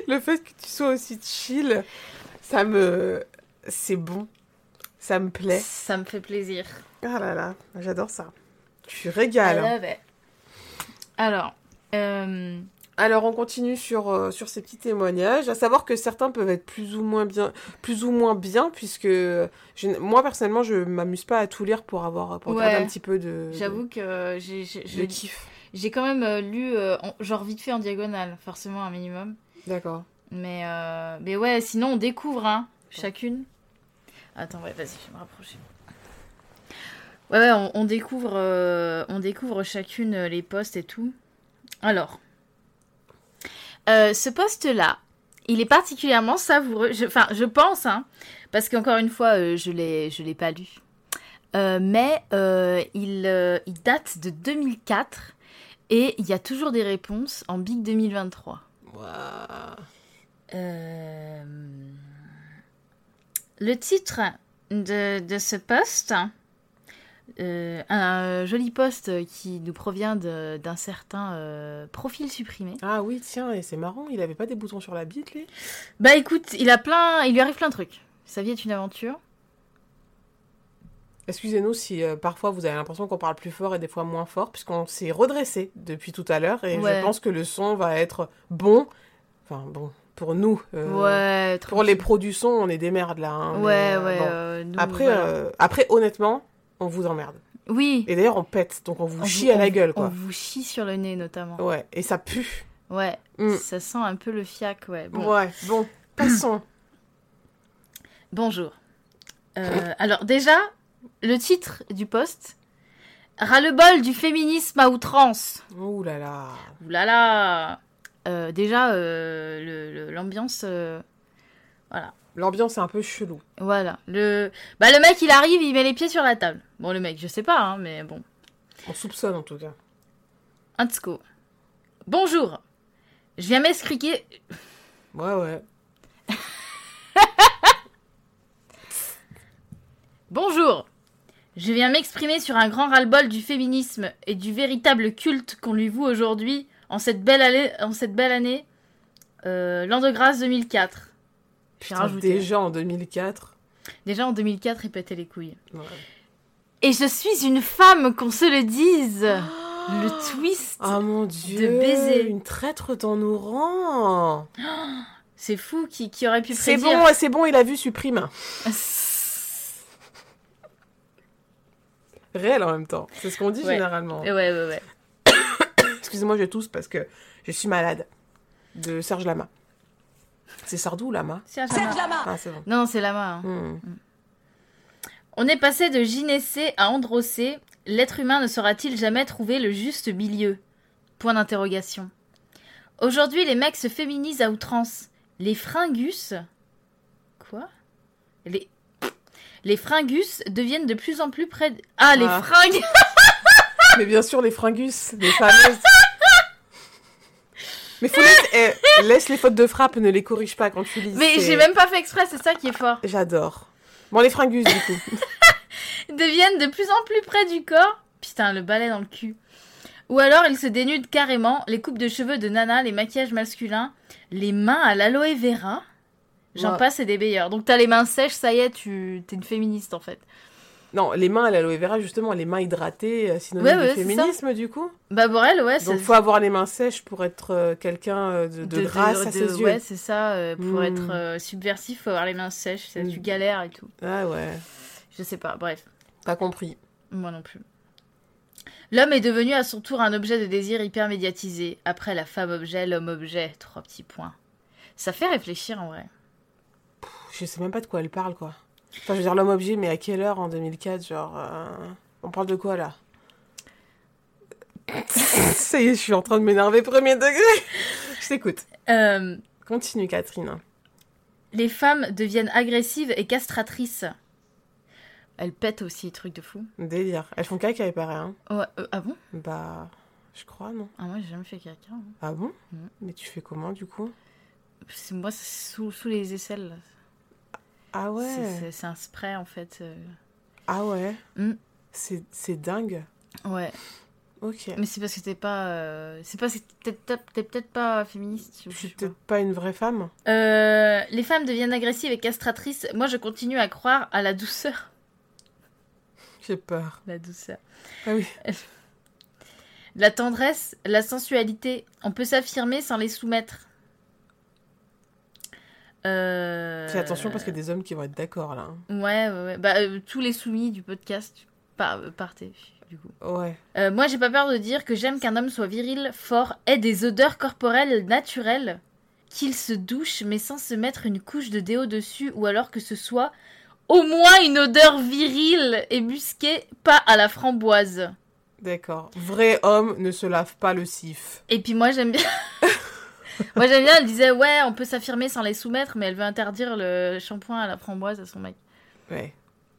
Speaker 1: le fait que tu sois aussi chill, ça me... C'est bon. Ça me plaît.
Speaker 2: Ça me fait plaisir.
Speaker 1: Ah là là, j'adore ça. Tu régales.
Speaker 2: I
Speaker 1: hein.
Speaker 2: Alors, euh,
Speaker 1: Alors on continue sur, euh, sur ces petits témoignages, à savoir que certains peuvent être plus ou moins bien, plus ou moins bien, puisque je- moi personnellement je m'amuse pas à tout lire pour avoir pour
Speaker 2: Ouais.
Speaker 1: garder un petit peu de,
Speaker 2: j'avoue que j'ai j'ai- je- j'ai quand même euh, lu, euh, en- genre vite fait en diagonale, forcément un minimum.
Speaker 1: D'accord.
Speaker 2: Mais, euh, mais ouais, sinon on découvre, hein, chacune. Attends, ouais, vas-y, je vais me rapprocher. Ouais, ouais, on, on découvre, euh, on découvre chacune euh, les postes et tout. Alors, euh, ce poste-là, il est particulièrement savoureux. Je- Enfin, je, pense, hein, parce qu'encore une fois, euh, je l'ai, je l'ai pas lu. Euh, mais il, il date de 2004 et il y a toujours des réponses en Big 2023. Euh, Le titre de, de ce post, euh, un joli post qui nous provient d'un certain euh, profil supprimé.
Speaker 1: Ah oui, tiens, et c'est marrant, il avait pas des boutons sur la bite, lui?
Speaker 2: Bah écoute, il a plein, il lui arrive plein de trucs. Sa vie est une aventure.
Speaker 1: Excusez-nous si euh, parfois vous avez l'impression qu'on parle plus fort et des fois moins fort, puisqu'on s'est redressé depuis tout à l'heure, et
Speaker 2: Ouais.
Speaker 1: je pense que le son va être bon. Enfin, bon. pour nous. euh,
Speaker 2: Ouais,
Speaker 1: Pour les pros du son, on est des merdes là. hein,
Speaker 2: Ouais,
Speaker 1: euh,
Speaker 2: ouais.
Speaker 1: bon.
Speaker 2: euh, nous,
Speaker 1: Après,
Speaker 2: voilà.
Speaker 1: euh, après, honnêtement, on vous emmerde.
Speaker 2: Oui.
Speaker 1: Et d'ailleurs, on pète, donc on vous
Speaker 2: On
Speaker 1: chie à la gueule,
Speaker 2: On vous chie sur le nez, notamment.
Speaker 1: Ouais, et ça pue.
Speaker 2: Ouais.
Speaker 1: Mm.
Speaker 2: Ça sent un peu le fiac, ouais. Bon.
Speaker 1: Ouais, bon, passons. [COUGHS]
Speaker 2: Bonjour. Euh, alors déjà, le titre du post. Ras-le-bol du féminisme à outrance.
Speaker 1: Ouh là là.
Speaker 2: Ouh là là. Euh, déjà, euh, le- le- l'ambiance... voilà.
Speaker 1: L'ambiance est un peu chelou.
Speaker 2: Voilà. Le... Bah, le mec, il arrive, il met les pieds sur la table. Bon, le mec, je sais pas, hein, mais bon.
Speaker 1: On soupçonne en tout cas.
Speaker 2: Antsko. Bonjour. Je viens m'expliquer...
Speaker 1: Ouais, ouais. [LAUGHS]
Speaker 2: Bonjour Je viens m'exprimer sur un grand ras-le-bol du féminisme et du véritable culte qu'on lui voue aujourd'hui en cette belle année, en cette belle année euh, l'an de grâce 2004.
Speaker 1: Putain, déjà en 2004.
Speaker 2: Déjà en 2004, il pétait les couilles.
Speaker 1: Ouais.
Speaker 2: Et je suis une femme, qu'on se le dise [GASPS] Le twist
Speaker 1: Oh mon dieu.
Speaker 2: baiser.
Speaker 1: Une traître dans nos rangs. [GASPS]
Speaker 2: C'est fou, qui, qui aurait pu
Speaker 1: C'est
Speaker 2: prédire
Speaker 1: bon, c'est bon, il a vu supprime. [LAUGHS] Réel en même temps. C'est ce qu'on dit
Speaker 2: Ouais.
Speaker 1: généralement.
Speaker 2: Ouais, ouais, ouais. [COUGHS]
Speaker 1: Excusez-moi, je tousse parce que je suis malade. De Serge Lama. C'est Sardou ou Lama
Speaker 2: C'est un Lama.
Speaker 1: Ah, c'est bon.
Speaker 2: Non, c'est Lama. hein.
Speaker 1: Hmm.
Speaker 2: On est passé de gynécée à androcée. L'être humain ne saura-t-il jamais trouver le juste milieu? Point d'interrogation. Aujourd'hui, les mecs se féminisent à outrance. Les fringus. Quoi? Les. Les fringus deviennent de plus en plus près. de- Ah, les
Speaker 1: Ah.
Speaker 2: fringues [LAUGHS]
Speaker 1: Mais bien sûr, les fringus, les [LAUGHS] fameuses. Mais faut eh, laisse les fautes de frappe, ne les corrige pas quand tu lis.
Speaker 2: Mais j'ai même pas fait exprès, c'est ça qui est fort.
Speaker 1: J'adore. Bon, les fringus, du coup. [LAUGHS]
Speaker 2: Deviennent de plus en plus près du corps. Putain, le balai dans le cul. Ou alors ils se dénudent carrément, les coupes de cheveux de nana, les maquillages masculins, les mains à l'aloe vera. J'en
Speaker 1: Ouais.
Speaker 2: passe et des meilleurs. Donc t'as les mains sèches, ça y est, tu t'es une féministe en fait.
Speaker 1: Non, les mains à l'aloe vera, justement, les mains hydratées, euh, synonyme
Speaker 2: Ouais,
Speaker 1: de
Speaker 2: ouais, c'est
Speaker 1: féminisme, du coup.
Speaker 2: Bah Borel, ouais,
Speaker 1: Donc, faut avoir les mains sèches pour être euh, quelqu'un euh, de, de grâce à
Speaker 2: de-
Speaker 1: ses yeux.
Speaker 2: Ouais, c'est ça. euh, pour
Speaker 1: Mm.
Speaker 2: être euh, subversif, faut avoir les mains sèches, ça, tu
Speaker 1: Mm.
Speaker 2: galères et tout.
Speaker 1: Ah ouais,
Speaker 2: Je sais pas, bref.
Speaker 1: t'as compris.
Speaker 2: Moi non plus. L'homme est devenu à son tour un objet de désir hyper médiatisé. Après la femme objet, l'homme objet. Trois petits points. Ça fait réfléchir en vrai.
Speaker 1: Je sais même pas de quoi elle parle, quoi. Enfin, je veux dire, l'homme objet, mais à quelle heure en 2004 Genre, euh, on parle de quoi là? [LAUGHS] Ça y est, je suis en train de m'énerver premier degré. Je t'écoute.
Speaker 2: Euh,
Speaker 1: Continue, Catherine.
Speaker 2: les femmes deviennent agressives et castratrices. Elles pètent aussi, truc de fou.
Speaker 1: Délire. Elles font caca, il paraît, hein.
Speaker 2: Euh, ah bon?
Speaker 1: Bah, je crois, non.
Speaker 2: Ah moi j'ai jamais fait caca. hein.
Speaker 1: Ah bon?
Speaker 2: Mhm.
Speaker 1: Mais tu fais comment, du coup?
Speaker 2: Moi c'est sous, sous les aisselles. là.
Speaker 1: Ah ouais
Speaker 2: C'est un spray en fait. euh.
Speaker 1: Ah ouais
Speaker 2: Mm.
Speaker 1: C'est c'est dingue.
Speaker 2: Ouais.
Speaker 1: Ok.
Speaker 2: Mais c'est parce que t'es pas. euh, C'est parce que t'es peut-être pas féministe.
Speaker 1: Je suis
Speaker 2: pas.
Speaker 1: peut-être pas une vraie femme.
Speaker 2: Euh, les femmes deviennent agressives et castratrices. Moi, je continue à croire à la douceur.
Speaker 1: J'ai peur.
Speaker 2: La douceur.
Speaker 1: Ah oui.
Speaker 2: La tendresse, la sensualité. On peut s'affirmer sans les soumettre. Euh...
Speaker 1: Fais attention parce qu'il y a des hommes qui vont être d'accord là.
Speaker 2: Ouais, ouais, ouais. Bah, euh, tous les soumis du podcast, par- euh, partez, du coup.
Speaker 1: Ouais.
Speaker 2: Euh, moi, j'ai pas peur de dire que j'aime qu'un homme soit viril, fort, ait des odeurs corporelles naturelles, qu'il se douche mais sans se mettre une couche de déo dessus, ou alors que ce soit au moins une odeur virile et musquée, pas à la framboise.
Speaker 1: D'accord. Vrai homme ne se lave pas le sif.
Speaker 2: Et puis moi, j'aime bien. Moi, j'aime bien, elle disait, ouais, on peut s'affirmer sans les soumettre, mais elle veut interdire le shampoing à la framboise à son mec.
Speaker 1: Ouais.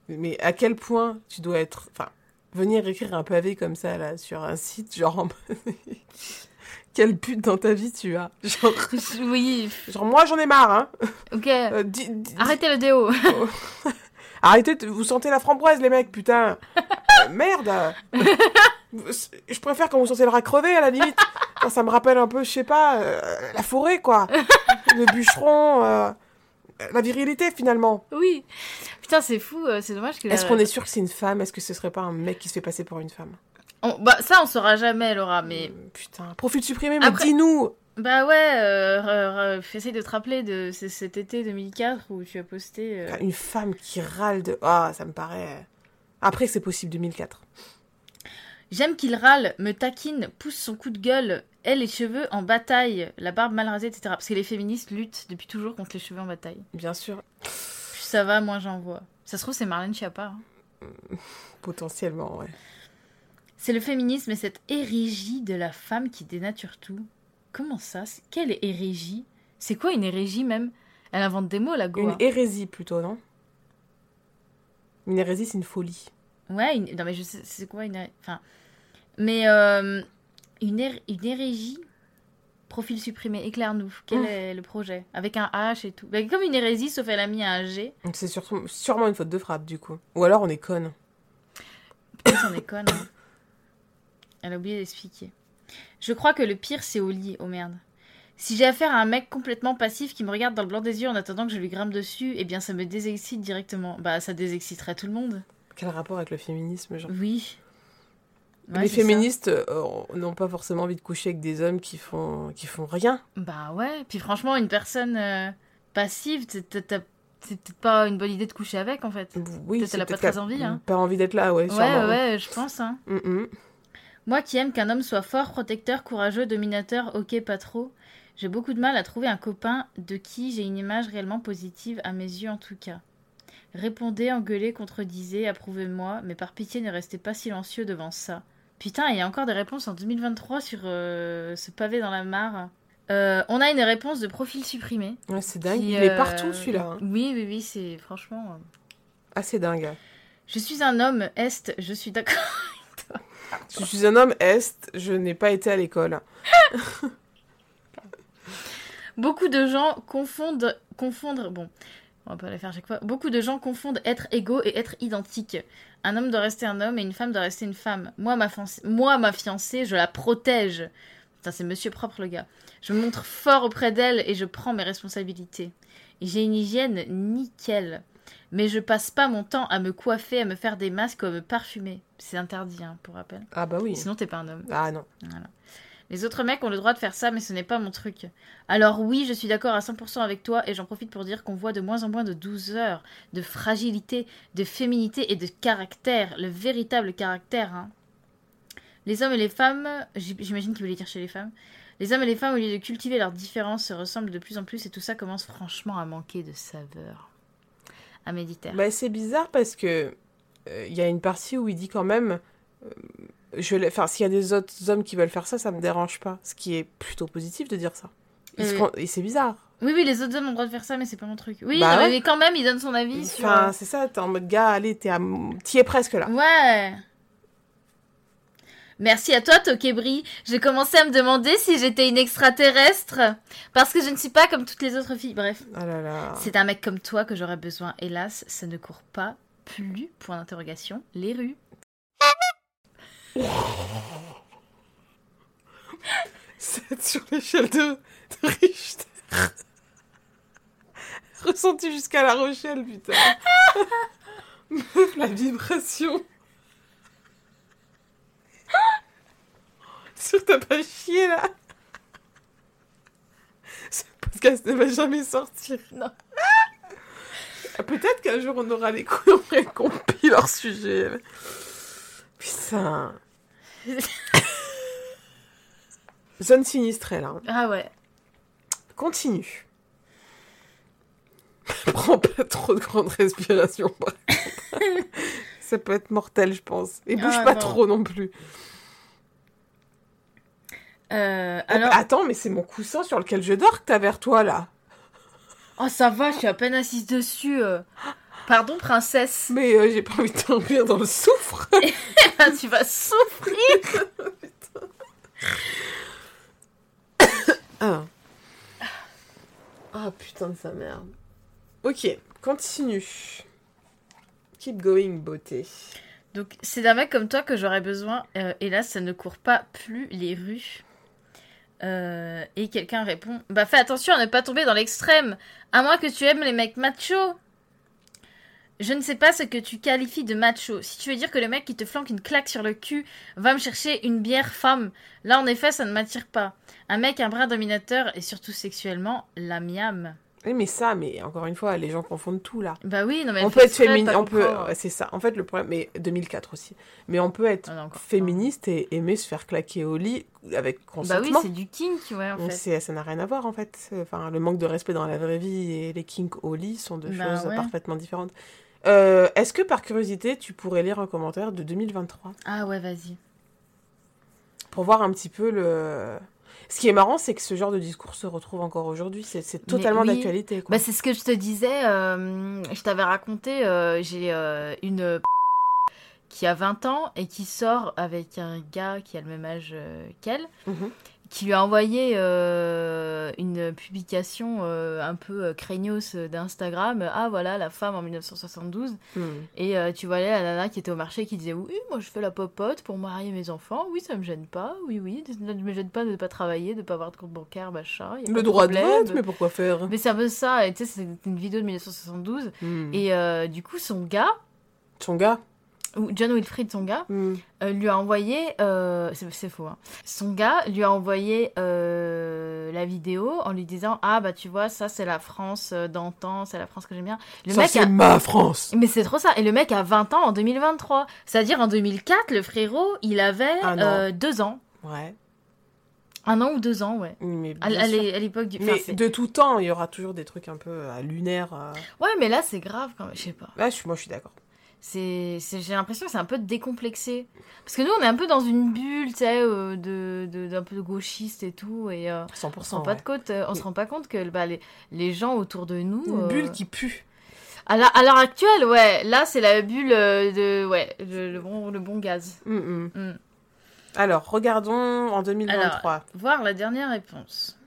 Speaker 1: Mais à quel point tu dois être. Enfin, venir écrire un pavé comme ça là sur un site, genre. [LAUGHS] Quel but dans ta vie tu as Genre, [LAUGHS]
Speaker 2: oui,
Speaker 1: genre moi j'en ai marre, hein.
Speaker 2: ok.
Speaker 1: Euh,
Speaker 2: Arrêtez le déo. [LAUGHS]
Speaker 1: Arrêtez, vous sentez la framboise les mecs, putain. Euh, merde. Je préfère quand vous sentez le rat crevé à la limite. [LAUGHS] Enfin, ça me rappelle un peu, je sais pas, euh, la forêt quoi. Le bûcheron, euh, la virilité finalement.
Speaker 2: oui. Putain, c'est fou, euh, c'est dommage que.
Speaker 1: Est-ce qu'on est sûr que c'est une femme? Est-ce que ce serait pas un mec qui se fait passer pour une femme?
Speaker 2: On- bah, ça, on saura jamais, Laura, mais.
Speaker 1: Putain, profil supprimé, mais
Speaker 2: Après-
Speaker 1: dis-nous
Speaker 2: Bah ouais, euh, essaye de te rappeler de cet été 2004 où tu as posté. euh,
Speaker 1: Une femme qui râle de. Ah, ça me paraît. Après, c'est possible 2004.
Speaker 2: J'aime qu'il râle, me taquine, pousse son coup de gueule, ait les cheveux en bataille, la barbe mal rasée, etc. Parce que les féministes luttent depuis toujours contre les cheveux en bataille.
Speaker 1: Bien sûr,
Speaker 2: Plus ça va, moins j'en vois. Ça se trouve, c'est Marlène Schiappa. hein. [LAUGHS]
Speaker 1: potentiellement, ouais.
Speaker 2: C'est le féminisme et cette hérégie de la femme qui dénature tout. Comment ça Quelle hérégie? C'est quoi une hérégie même? Elle invente des mots, la
Speaker 1: Une
Speaker 2: Goa.
Speaker 1: hérésie plutôt, non? Une hérésie, c'est une folie.
Speaker 2: Ouais, une- non mais je sais, c'est quoi une Enfin, mais euh, une, hé- une hérégie Profil supprimé, éclaire-nous. Quel est le projet? Avec un H et tout. Bah, comme une hérésie, sauf elle a mis un G.
Speaker 1: C'est surtout, sûrement une faute de frappe, du coup. Ou alors on est conne.
Speaker 2: Putain, c'en est conne. hein. Elle a oublié d'expliquer. Je crois que le pire, c'est au lit. Oh merde. Si j'ai affaire à un mec complètement passif qui me regarde dans le blanc des yeux en attendant que je lui grimpe dessus, eh bien ça me désexcite directement. Bah ça désexciterait tout le monde.
Speaker 1: Quel rapport avec le féminisme, genre
Speaker 2: Oui. Ouais,
Speaker 1: Les féministes euh, n'ont pas forcément envie de coucher avec des hommes qui font, qui font rien.
Speaker 2: Bah ouais. Puis franchement, une personne euh, passive, c'est peut-être pas une bonne idée de coucher avec en fait.
Speaker 1: Oui,
Speaker 2: Peut-être elle a pas très envie, hein.
Speaker 1: Pas envie d'être là, ouais,
Speaker 2: Ouais,
Speaker 1: sûrement.
Speaker 2: ouais, je pense. Hein.
Speaker 1: Mm, mm.
Speaker 2: Moi qui aime qu'un homme soit fort, protecteur, courageux, dominateur, ok, pas trop, j'ai beaucoup de mal à trouver un copain de qui j'ai une image réellement positive, à mes yeux en tout cas. Répondez, engueulez, contredisez, approuvez-moi, mais par pitié ne restez pas silencieux devant ça. Putain, il y a encore des réponses en 2023 sur euh, ce pavé dans la mare. Euh, on a une réponse de profil supprimé.
Speaker 1: Ouais, c'est dingue.
Speaker 2: qui,
Speaker 1: Il est
Speaker 2: euh,
Speaker 1: partout, celui-là. hein.
Speaker 2: Oui, oui, oui, c'est franchement...
Speaker 1: Assez dingue.
Speaker 2: Je suis un homme, Est, je suis d'accord.
Speaker 1: Je suis un homme est, je n'ai pas été à l'école. [LAUGHS]
Speaker 2: Beaucoup de gens confondent, confondre, bon, on va pas la faire chaque fois. Beaucoup de gens confondent être égaux et être identiques. Un homme doit rester un homme et une femme doit rester une femme. Moi, ma, fiancée, moi, ma fiancée, je la protège. Putain, c'est monsieur propre, le gars. Je me montre fort auprès d'elle et je prends mes responsabilités. J'ai une hygiène nickel. Mais je passe pas mon temps à me coiffer, à me faire des masques ou à me parfumer. C'est interdit, hein, pour rappel.
Speaker 1: Ah bah oui.
Speaker 2: Sinon, t'es pas un homme.
Speaker 1: Ah non.
Speaker 2: Voilà. Les autres mecs ont le droit de faire ça, mais ce n'est pas mon truc. Alors oui, je suis d'accord à 100% avec toi, et j'en profite pour dire qu'on voit de moins en moins de douceur, de fragilité, de féminité et de caractère, le véritable caractère. hein. Les hommes et les femmes, j'imagine qu'il voulait dire chez les femmes, les hommes et les femmes, au lieu de cultiver leurs différences, se ressemblent de plus en plus, et tout ça commence franchement à manquer de saveur. À méditer.
Speaker 1: Bah, c'est bizarre parce que euh, il y a une partie où il dit quand même euh, je l'ai- enfin s'il y a des autres hommes qui veulent faire ça ça me dérange pas ce qui est plutôt positif de dire ça
Speaker 2: Euh,
Speaker 1: et c'est bizarre
Speaker 2: Oui, oui, les autres hommes ont le droit de faire ça, mais c'est pas mon truc. Oui,
Speaker 1: Bah
Speaker 2: non,
Speaker 1: ouais.
Speaker 2: mais quand même, il donne son avis sur...
Speaker 1: enfin c'est ça t'es en mode gars allez à... t'y es presque là
Speaker 2: Ouais. Merci à toi, Tokebri. J'ai commencé à me demander si j'étais une extraterrestre. Parce que je ne suis pas comme toutes les autres filles. Bref,
Speaker 1: ah là là
Speaker 2: c'est un mec comme toi que j'aurais besoin. Hélas, ça ne court pas plus, point d'interrogation, les rues. [LAUGHS]
Speaker 1: c'est sur l'échelle de, de Richter [LAUGHS] ressenti jusqu'à La Rochelle putain Meuf, [LAUGHS] la vibration Sûr t'as pas chié là Ce podcast ne va jamais sortir.
Speaker 2: Non.
Speaker 1: Peut-être qu'un jour on aura les couilles, on ferait compil leur sujet. Putain. [LAUGHS] Zone sinistrée là. hein.
Speaker 2: Ah ouais.
Speaker 1: Continue. [LAUGHS] Prends pas trop de grandes respirations. Ça peut être mortel, je pense. Et bouge
Speaker 2: Ah,
Speaker 1: pas
Speaker 2: non.
Speaker 1: trop non plus.
Speaker 2: Euh,
Speaker 1: Alors...
Speaker 2: alors...
Speaker 1: Attends, mais c'est mon coussin sur lequel je dors que t'as vers toi là.
Speaker 2: Oh, ça va, je suis à peine assise dessus. Pardon, princesse.
Speaker 1: Mais euh, j'ai pas envie de t'envahir dans le soufre. [LAUGHS]
Speaker 2: tu vas souffrir. [LAUGHS]
Speaker 1: Ah. Ah putain de sa merde. Ok, continue. Keep going, beauté.
Speaker 2: Donc, c'est d'un mec comme toi que j'aurais besoin. Euh, hélas, ça ne court pas plus les rues. Euh, et quelqu'un répond Bah, fais attention à ne pas tomber dans l'extrême, à moins que tu aimes les mecs machos. Je ne sais pas ce que tu qualifies de macho. Si tu veux dire que le mec qui te flanque une claque sur le cul va me chercher une bière femme, là en effet ça ne m'attire pas. Un mec un brin dominateur et surtout sexuellement, la miam.
Speaker 1: Oui, mais ça, mais encore une fois, les gens confondent tout là.
Speaker 2: Bah oui, non mais
Speaker 1: on peut être féministe, on peut, ouais, c'est ça. En fait, le problème, mais 2004 aussi. Mais on peut être
Speaker 2: Ah non,
Speaker 1: féministe et aimer se faire claquer au lit avec
Speaker 2: Bah oui,
Speaker 1: consentement.
Speaker 2: c'est du kink, ouais, en fait.
Speaker 1: ça n'a rien à voir en fait. Enfin, le manque de respect dans la vraie vie et les kinks au lit sont deux
Speaker 2: Bah
Speaker 1: choses
Speaker 2: ouais.
Speaker 1: parfaitement différentes. Euh, Est-ce que par curiosité, tu pourrais lire un commentaire de 2023
Speaker 2: Ah ouais, vas-y.
Speaker 1: pour voir un petit peu le. Ce qui est marrant, c'est que ce genre de discours se retrouve encore aujourd'hui. C'est totalement
Speaker 2: oui.
Speaker 1: d'actualité.
Speaker 2: Bah c'est ce que je te disais, euh, je t'avais raconté, euh, j'ai une qui a 20 ans et qui sort avec un gars qui a le même âge qu'elle,
Speaker 1: Mhm.
Speaker 2: Qui lui a envoyé euh, une publication euh, un peu euh, craignos d'Instagram. Ah voilà, la femme en 1972.
Speaker 1: Hmm.
Speaker 2: Et euh, tu voyais la nana qui était au marché qui disait Oui, moi je fais la popote pour marier mes enfants. Oui, ça me gêne pas. Oui, oui, ça ne me gêne pas de ne pas travailler, de ne pas avoir de compte bancaire, machin. y a pas
Speaker 1: Le droit de
Speaker 2: problème.
Speaker 1: vote, mais pourquoi faire?
Speaker 2: Mais c'est un peu ça. Et tu sais, c'est une vidéo de 1972.
Speaker 1: Hmm.
Speaker 2: Et du coup, son gars,
Speaker 1: Son gars?
Speaker 2: John Wilfried, son gars,
Speaker 1: Hmm.
Speaker 2: euh, lui a envoyé. euh, c'est faux. hein. Son gars lui a envoyé euh, la vidéo en lui disant Ah, bah tu vois, ça c'est la France d'antan, c'est la France que j'aime bien. Le
Speaker 1: Ça,
Speaker 2: mec
Speaker 1: c'est
Speaker 2: a-
Speaker 1: ma France
Speaker 2: Mais c'est trop ça. Et le mec a 20 ans en 2023. C'est-à-dire en 2004, le frérot, il avait deux ans.
Speaker 1: Ouais.
Speaker 2: Un an ou deux ans, ouais.
Speaker 1: Mais,
Speaker 2: À, l'époque du. enfin,
Speaker 1: mais de tout temps, il y aura toujours des trucs un peu lunaires.
Speaker 2: Ouais, mais là, c'est grave quand même. Je sais pas.
Speaker 1: Moi, je suis d'accord.
Speaker 2: C'est, j'ai l'impression que c'est un peu décomplexé. Parce que nous, on est un peu dans une bulle, tu sais, euh, de, d'un peu de gauchiste et tout. Et euh, on se
Speaker 1: 100%.
Speaker 2: rend pas, de euh, on se rend pas compte que bah, les, les gens autour de nous.
Speaker 1: Une
Speaker 2: euh,
Speaker 1: bulle qui pue.
Speaker 2: À, l'heure actuelle, ouais. Là, c'est la bulle de. Ouais, le, le bon, le bon gaz.
Speaker 1: Hmm, hmm.
Speaker 2: Mm.
Speaker 1: Alors, regardons en 2023.
Speaker 2: Voir la dernière réponse.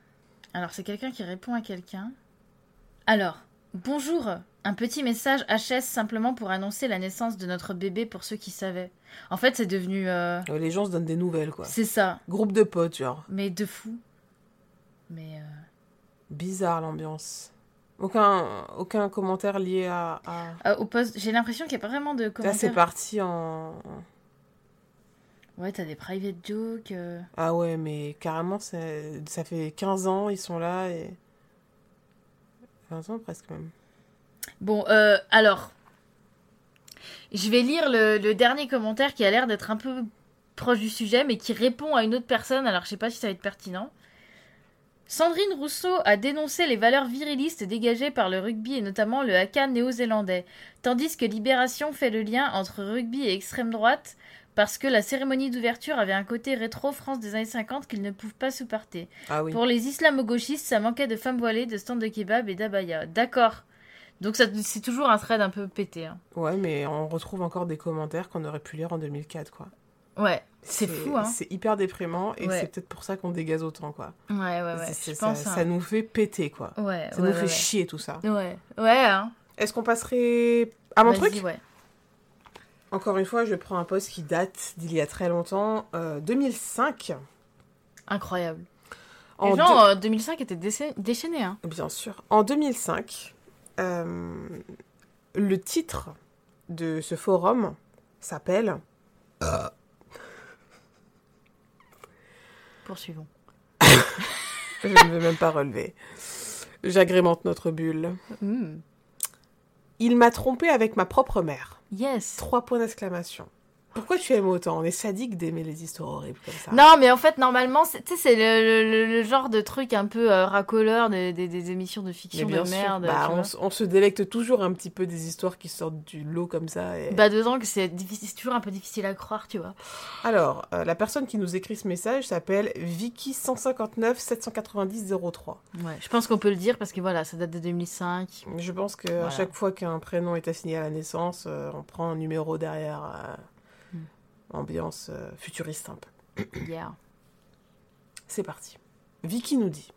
Speaker 2: Alors, c'est quelqu'un qui répond à quelqu'un. Alors, bonjour. Un petit message HS simplement pour annoncer la naissance de notre bébé pour ceux qui savaient. En fait, c'est devenu. euh,
Speaker 1: Les gens se donnent des nouvelles, quoi.
Speaker 2: C'est ça.
Speaker 1: Groupe de potes, genre.
Speaker 2: Mais de fou. Mais. euh,
Speaker 1: Bizarre l'ambiance. Aucun, aucun commentaire lié à. à...
Speaker 2: euh, au poste, j'ai l'impression qu'il n'y a pas vraiment de
Speaker 1: Là, c'est
Speaker 2: commentaires.
Speaker 1: parti en.
Speaker 2: Ouais, t'as des private jokes.
Speaker 1: Ah ouais, mais carrément, ça fait 15 ans, ils sont là et. 20 ans presque même.
Speaker 2: Bon, euh, alors. Je vais lire le, le dernier commentaire qui a l'air d'être un peu proche du sujet, mais qui répond à une autre personne. Alors, je sais pas si ça va être pertinent. Sandrine Rousseau a dénoncé les valeurs virilistes dégagées par le rugby et notamment le haka néo-zélandais, tandis que Libération fait le lien entre rugby et extrême droite parce que la cérémonie d'ouverture avait un côté rétro France des années 50 qu'ils ne peuvent pas supporter.
Speaker 1: Ah oui.
Speaker 2: Pour les islamo-gauchistes, ça manquait de femmes voilées, de stands de kebab et d'abaya. D'accord. Donc c'est toujours un thread un peu pété. hein.
Speaker 1: Ouais, mais on retrouve encore des commentaires qu'on aurait pu lire en 2004, quoi.
Speaker 2: Ouais, c'est fou, hein.
Speaker 1: C'est hyper déprimant et
Speaker 2: Ouais.
Speaker 1: c'est peut-être pour ça qu'on dégaze autant, quoi.
Speaker 2: Ouais, ouais, ouais. Je pense.
Speaker 1: ça,
Speaker 2: hein.
Speaker 1: ça nous fait péter, quoi.
Speaker 2: Ouais,
Speaker 1: Ça
Speaker 2: ouais,
Speaker 1: nous fait chier, tout ça.
Speaker 2: Ouais, ouais, hein.
Speaker 1: Est-ce qu'on passerait à mon truc?
Speaker 2: ouais.
Speaker 1: Encore une fois, je prends un post qui date d'il y a très longtemps, euh, 2005.
Speaker 2: Incroyable.
Speaker 1: En
Speaker 2: Les gens, euh, 2005 étaient décha- déchaînés, hein.
Speaker 1: deux- Bien sûr. En 2005, euh, le titre de ce forum s'appelle
Speaker 2: Poursuivons. [LAUGHS]
Speaker 1: Je ne vais même pas relever. J'agrémente notre bulle.
Speaker 2: Hmm.
Speaker 1: Il m'a trompé avec ma propre mère.
Speaker 2: Yes.
Speaker 1: Trois points d'exclamation. Pourquoi tu aimes autant? On est sadique d'aimer les histoires horribles comme ça.
Speaker 2: Non, mais en fait, normalement, c'est- tu sais, c'est le, le- le- le genre de truc un peu euh, racoleur des, des- des émissions de fiction de
Speaker 1: sûr,
Speaker 2: merde.
Speaker 1: bah, on, se délecte toujours un petit peu des histoires qui sortent du lot comme ça. et-
Speaker 2: Bah, dedans, que c'est toujours un peu difficile à croire, tu vois.
Speaker 1: Alors, euh, la personne qui nous écrit ce message s'appelle Vicky 159 790 03.
Speaker 2: Ouais, je pense qu'on peut le dire parce que voilà, ça date de 2005.
Speaker 1: Je pense que à
Speaker 2: Voilà.
Speaker 1: chaque fois qu'un prénom est assigné à la naissance, euh, on prend un numéro derrière. Ambiance euh, futuriste un peu. [COUGHS]
Speaker 2: Yeah.
Speaker 1: C'est parti. Vicky nous dit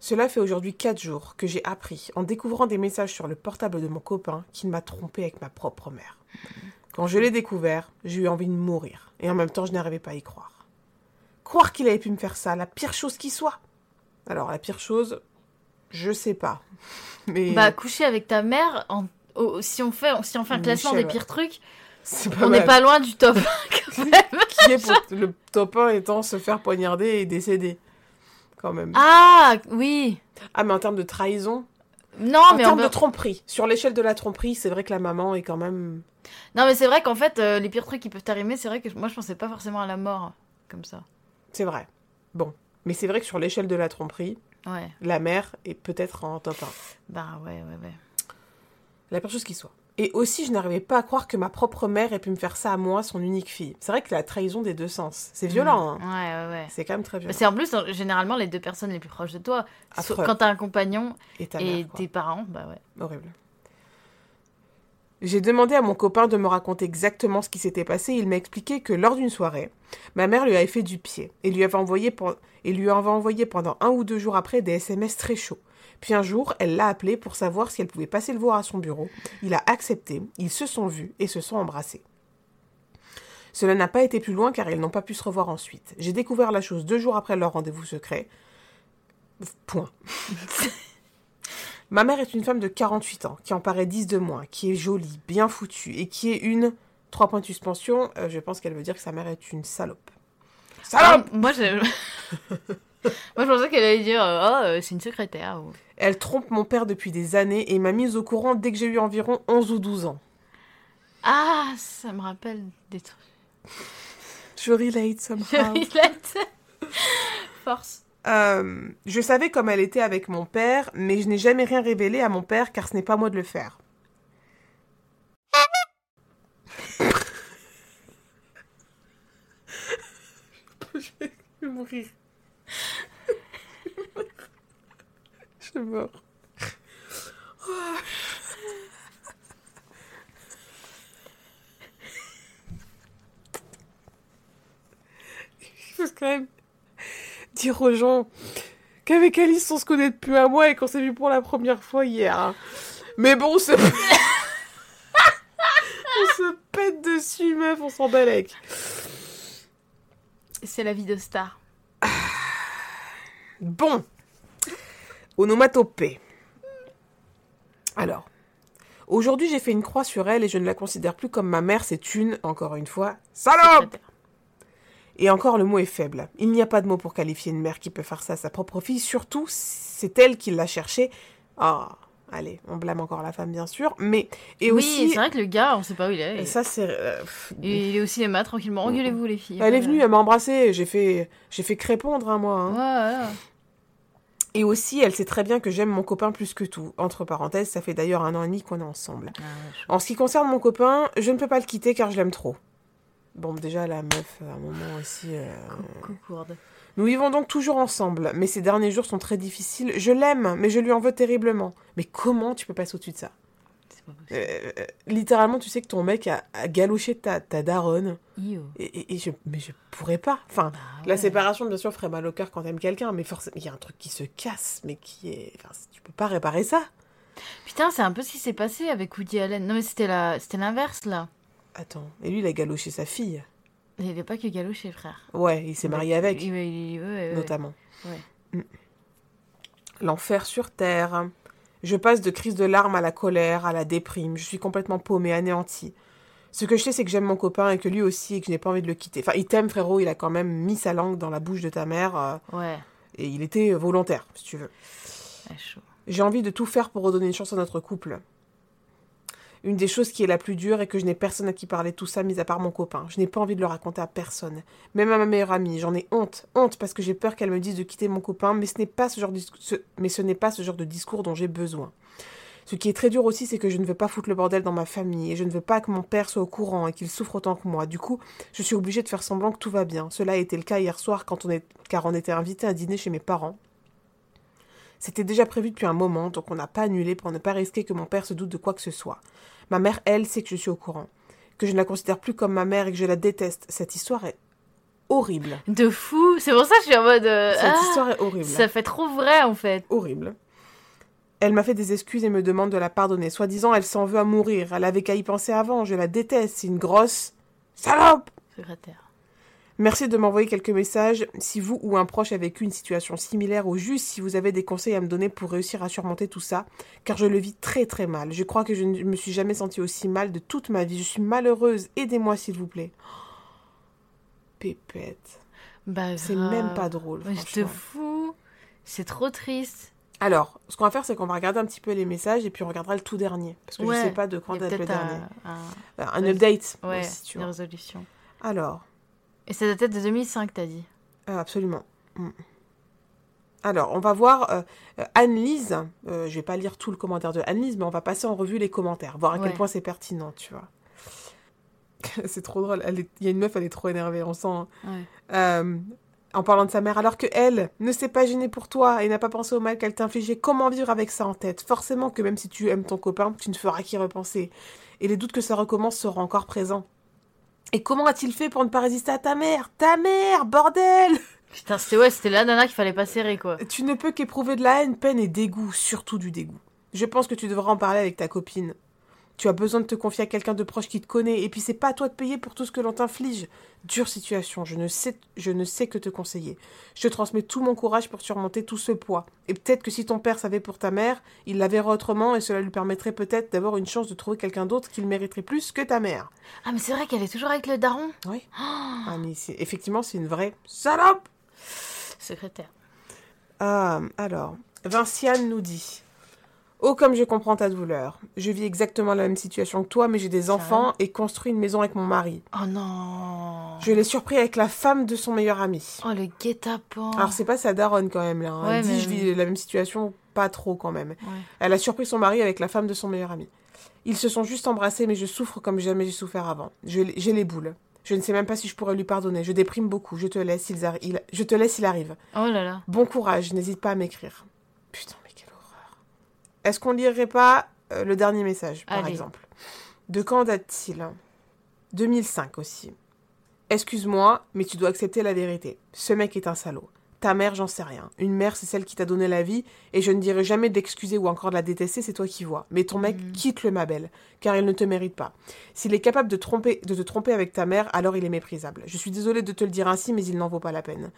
Speaker 1: Cela fait aujourd'hui 4 jours que j'ai appris, en découvrant des messages sur le portable de mon copain, qu'il m'a trompé avec ma propre mère. Quand je l'ai découvert, j'ai eu envie de mourir, et en même temps, je n'arrivais pas à y croire. Croire qu'il avait pu me faire ça, la pire chose qui soit. Alors, la pire chose, je sais pas. [LAUGHS] Mais
Speaker 2: Bah, coucher avec ta mère en- au- si on fait, si on fait un
Speaker 1: Michel,
Speaker 2: classement des
Speaker 1: ouais.
Speaker 2: pires trucs, On n'est pas loin du top. quand [LAUGHS] même.
Speaker 1: Qui est pour le top 1 étant se faire poignarder et décéder. Quand même.
Speaker 2: ah oui.
Speaker 1: Ah, mais en termes de trahison,
Speaker 2: Non,
Speaker 1: en
Speaker 2: mais on
Speaker 1: termes de tromperie, sur l'échelle de la tromperie, c'est vrai que la maman est quand même.
Speaker 2: non, mais c'est vrai qu'en fait, euh, les pires trucs qui peuvent t'arriver, c'est vrai que moi, je pensais pas forcément à la mort comme ça.
Speaker 1: C'est vrai. Bon. Mais c'est vrai que sur l'échelle de la tromperie,
Speaker 2: Ouais.
Speaker 1: la mère est peut-être en top 1.
Speaker 2: Bah ouais, ouais, ouais.
Speaker 1: La pire chose qui soit. Et aussi, je n'arrivais pas à croire que ma propre mère ait pu me faire ça à moi, son unique fille. C'est vrai que la trahison des deux sens. C'est violent, hein.
Speaker 2: Ouais, ouais, ouais.
Speaker 1: C'est quand même très violent.
Speaker 2: C'est en plus généralement les deux personnes les plus proches de toi.
Speaker 1: Affreux.
Speaker 2: Quand t'as un compagnon
Speaker 1: Et ta mère,
Speaker 2: tes parents, bah ouais.
Speaker 1: Horrible. J'ai demandé à mon copain de me raconter exactement ce qui s'était passé. Il m'a expliqué que lors d'une soirée, ma mère lui avait fait du pied et lui avait envoyé, pen- et lui avait envoyé pendant un ou deux jours après des SMS très chauds. Puis un jour, elle l'a appelé pour savoir si elle pouvait passer le voir à son bureau. Il a accepté, ils se sont vus et se sont embrassés. Cela n'a pas été plus loin car ils n'ont pas pu se revoir ensuite. J'ai découvert la chose deux jours après leur rendez-vous secret. Point. Ma mère est une femme de 48 ans, qui en paraît 10 de moins, qui est jolie, bien foutue, et qui est une... Trois points de suspension, euh, je pense qu'elle veut dire que sa mère est une salope. Salope
Speaker 2: Ah, moi, je... [LAUGHS] moi, je pensais qu'elle allait dire euh, Oh, euh, c'est une secrétaire. ou-
Speaker 1: Elle trompe mon père depuis des années et m'a mise au courant dès que j'ai eu environ 11 ou 12 ans.
Speaker 2: Ah, ça me rappelle des trucs.
Speaker 1: Je relate somehow.
Speaker 2: Force.
Speaker 1: Euh, je savais comme elle était avec mon père, mais je n'ai jamais rien révélé à mon père car ce n'est pas moi de le faire. Vais mourir. je suis mort. Il faut quand même dire aux gens qu'avec Alice, on se connaît depuis un mois et qu'on s'est vu pour la première fois hier. hein. Mais bon, on se... [LAUGHS] on se pète dessus, meuf, on s'en balèque.
Speaker 2: C'est la vie de star. [SIGHS]
Speaker 1: Bon. Onomatopée. Alors. Aujourd'hui, j'ai fait une croix sur elle et je ne la considère plus comme ma mère, c'est une, encore une fois, salope. Et encore, le mot est faible. Il n'y a pas de mot pour qualifier une mère qui peut faire ça à sa propre fille. Surtout, c'est elle qui l'a cherché. Ah, allez, on blâme encore la femme, bien sûr. Mais, et
Speaker 2: oui,
Speaker 1: aussi,
Speaker 2: c'est vrai que le gars, on sait pas où il est.
Speaker 1: et ça, c'est... euh,
Speaker 2: il est au cinéma tranquillement. Engueulez-vous, les filles.
Speaker 1: elle est venue, elle m'a embrassée, j'ai fait, j'ai fait que répondre, hein, moi. hein.
Speaker 2: Ouais, ouais.
Speaker 1: Et aussi, elle sait très bien que j'aime mon copain plus que tout. Entre parenthèses, ça fait d'ailleurs un an et demi qu'on est ensemble.
Speaker 2: Ah.
Speaker 1: En ce qui concerne mon copain, je ne peux pas le quitter car je l'aime trop. Bon, déjà, la meuf, à un moment aussi... euh,
Speaker 2: Coucourde.
Speaker 1: Nous vivons donc toujours ensemble, mais ces derniers jours sont très difficiles. Je l'aime, mais je lui en veux terriblement. Mais comment tu peux passer au-dessus de ça. Euh, euh, Littéralement, tu sais que ton mec a, a galoché ta, ta daronne. Et, et- et je, mais je pourrais pas. Enfin,
Speaker 2: Bah,
Speaker 1: la séparation, bien sûr, ferait mal au cœur quand t'aimes quelqu'un, mais forcément, il y a un truc qui se casse, mais qui est. Enfin, tu peux pas réparer ça.
Speaker 2: Putain, c'est un peu ce qui s'est passé avec Woody Allen. Non, mais c'était la... c'était l'inverse, là.
Speaker 1: Attends, et lui, il a galoché sa fille.
Speaker 2: Il n'y avait pas que Galoché, frère.
Speaker 1: Ouais, il s'est marié avec,
Speaker 2: ouais, ouais, ouais.
Speaker 1: notamment.
Speaker 2: Ouais.
Speaker 1: Mm. L'enfer sur terre. Je passe de crise de larmes à la colère, à la déprime. Je suis complètement paumée, anéantie. Ce que je sais, c'est que j'aime mon copain et que lui aussi, et que je n'ai pas envie de le quitter. Enfin, il t'aime, frérot, il a quand même mis sa langue dans la bouche de ta mère. euh,
Speaker 2: Ouais,
Speaker 1: et il était volontaire, si tu veux. J'ai envie de tout faire pour redonner une chance à notre couple. Une des choses qui est la plus dure est que je n'ai personne à qui parler tout ça, mis à part mon copain. Je n'ai pas envie de le raconter à personne. Même à ma meilleure amie. J'en ai honte. Honte parce que j'ai peur qu'elle me dise de quitter mon copain, mais ce n'est pas ce genre de, discours dont j'ai besoin. Ce qui est très dur aussi, c'est que je ne veux pas foutre le bordel dans ma famille et je ne veux pas que mon père soit au courant et qu'il souffre autant que moi. Du coup, je suis obligée de faire semblant que tout va bien. Cela a été le cas hier soir quand car on était invité à dîner chez mes parents. C'était déjà prévu depuis un moment, donc on n'a pas annulé pour ne pas risquer que mon père se doute de quoi que ce soit. Ma mère, elle, sait que je suis au courant. Que je ne la considère plus comme ma mère et que je la déteste. Cette histoire est horrible.
Speaker 2: De fou. C'est pour ça que je suis en mode. euh,
Speaker 1: Cette
Speaker 2: ah,
Speaker 1: histoire est horrible.
Speaker 2: ça fait trop vrai, en fait.
Speaker 1: Horrible. Elle m'a fait des excuses et me demande de la pardonner. Soi-disant, elle s'en veut à mourir. Elle avait qu'à y penser avant. Je la déteste. C'est une grosse salope.
Speaker 2: Secrétaire.
Speaker 1: Merci de m'envoyer quelques messages si vous ou un proche a vécu une situation similaire ou juste si vous avez des conseils à me donner pour réussir à surmonter tout ça, car je le vis très très mal. Je crois que je ne me suis jamais sentie aussi mal de toute ma vie. Je suis malheureuse. Aidez-moi s'il vous plaît. Pépette.
Speaker 2: Bah,
Speaker 1: C'est même pas drôle.
Speaker 2: Je te fous. C'est trop triste.
Speaker 1: Alors, ce qu'on va faire, c'est qu'on va regarder un petit peu les messages et puis on regardera le tout dernier. Parce que
Speaker 2: Ouais.
Speaker 1: je sais pas de quand date le dernier.
Speaker 2: un,
Speaker 1: Euh, Un update.
Speaker 2: ouais,
Speaker 1: aussi, tu
Speaker 2: une
Speaker 1: vois.
Speaker 2: résolution.
Speaker 1: Alors,
Speaker 2: Et ça datait de 2005, t'as dit.
Speaker 1: euh, absolument. Mm. Alors, on va voir euh, Anne-Lise. Euh, je vais pas lire tout le commentaire de Anne-Lise, mais on va passer en revue les commentaires, voir à quel point c'est pertinent, tu vois. [LAUGHS] c'est trop drôle. Est- Il y a une meuf, elle est trop énervée, on sent. hein.
Speaker 2: Ouais.
Speaker 1: Euh, en parlant de sa mère, alors que elle ne s'est pas gênée pour toi et n'a pas pensé au mal qu'elle t'infligeait, comment vivre avec ça en tête? Forcément que même si tu aimes ton copain, tu ne feras qu'y repenser. Et les doutes que ça recommence seront encore présents. Et comment a-t-il fait pour ne pas résister à ta mère? Ta mère, bordel
Speaker 2: Putain, c'était ouais, c'était la nana qu'il fallait pas serrer, quoi.
Speaker 1: Tu ne peux qu'éprouver de la haine, peine et dégoût, surtout du dégoût. Je pense que tu devras en parler avec ta copine. Tu as besoin de te confier à quelqu'un de proche qui te connaît, et puis c'est pas à toi de payer pour tout ce que l'on t'inflige. Dure situation, je ne, sais, je ne sais que te conseiller. Je te transmets tout mon courage pour surmonter tout ce poids. Et peut-être que si ton père savait pour ta mère, il la verrait autrement, et cela lui permettrait peut-être d'avoir une chance de trouver quelqu'un d'autre qu'il mériterait plus que ta mère.
Speaker 2: Ah, mais c'est vrai qu'elle est toujours avec le daron.
Speaker 1: Oui. [GASPS] Ah, mais c'est- effectivement, c'est une vraie salope
Speaker 2: Secrétaire.
Speaker 1: Ah, alors, Vinciane nous dit Oh, comme je comprends ta douleur. Je vis exactement la même situation que toi, mais j'ai des enfants et construis une maison avec mon mari.
Speaker 2: Oh non.
Speaker 1: Je l'ai surpris avec la femme de son meilleur ami.
Speaker 2: Oh, le guet-apens.
Speaker 1: Alors, c'est pas sa daronne quand même, là. hein.
Speaker 2: Ouais,
Speaker 1: Elle dit
Speaker 2: mais-
Speaker 1: Je vis la même situation, pas trop quand même.
Speaker 2: Ouais.
Speaker 1: Elle a surpris son mari avec la femme de son meilleur ami. Ils se sont juste embrassés, mais je souffre comme jamais j'ai souffert avant. Je- J'ai les boules. Je ne sais même pas si je pourrais lui pardonner. Je déprime beaucoup. Je te laisse, ils arri- il... je te laisse, il arrive.
Speaker 2: Oh là là.
Speaker 1: Bon courage, n'hésite pas à m'écrire. Putain. Est-ce qu'on lirait pas euh, le dernier message, par
Speaker 2: Allez.
Speaker 1: exemple? De quand date-t-il? 2005 aussi. Excuse-moi, mais tu dois accepter la vérité. Ce mec est un salaud. Ta mère, j'en sais rien. Une mère, c'est celle qui t'a donné la vie, et je ne dirai jamais d'excuser ou encore de la détester, c'est toi qui vois. Mais ton mec,
Speaker 2: Mhm.
Speaker 1: quitte-le, ma belle, car il ne te mérite pas. S'il est capable de, tromper, de te tromper avec ta mère, alors il est méprisable. Je suis désolée de te le dire ainsi, mais il n'en vaut pas la peine.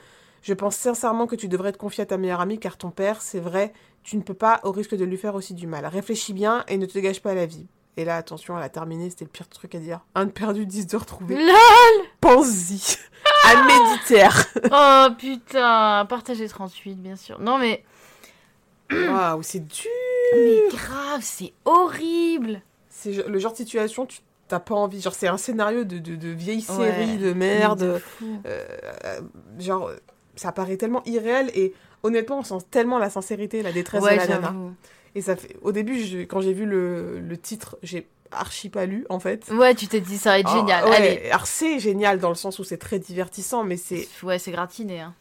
Speaker 1: Je pense sincèrement que tu devrais te confier à ta meilleure amie, car ton père, c'est vrai, tu ne peux pas au risque de lui faire aussi du mal. Réfléchis bien et ne te gâche pas la vie. Et là, attention, elle a terminé, c'était le pire truc à dire. Un de perdu, dix de retrouvé.
Speaker 2: LOL
Speaker 1: Pense-y. à méditer.
Speaker 2: Oh putain, partagez 38, bien sûr. Non mais,
Speaker 1: Waouh, c'est dur.
Speaker 2: mais grave, c'est horrible.
Speaker 1: C'est le genre de situation, tu t'as pas envie. Genre, c'est un scénario de, de, de vieille
Speaker 2: Ouais.
Speaker 1: série de merde.
Speaker 2: de.
Speaker 1: Euh, euh, genre, ça paraît tellement irréel et honnêtement, on sent tellement la sincérité, la détresse
Speaker 2: Ouais,
Speaker 1: de la nana. Et ça fait. Au début, je- quand j'ai vu le, le titre, j'ai archi pas lu en fait.
Speaker 2: Ouais, tu t'es dit ça va être
Speaker 1: Ah,
Speaker 2: génial.
Speaker 1: ouais,
Speaker 2: Allez.
Speaker 1: Alors c'est génial dans le sens où c'est très divertissant, mais c'est
Speaker 2: Ouais, c'est gratiné. Hein.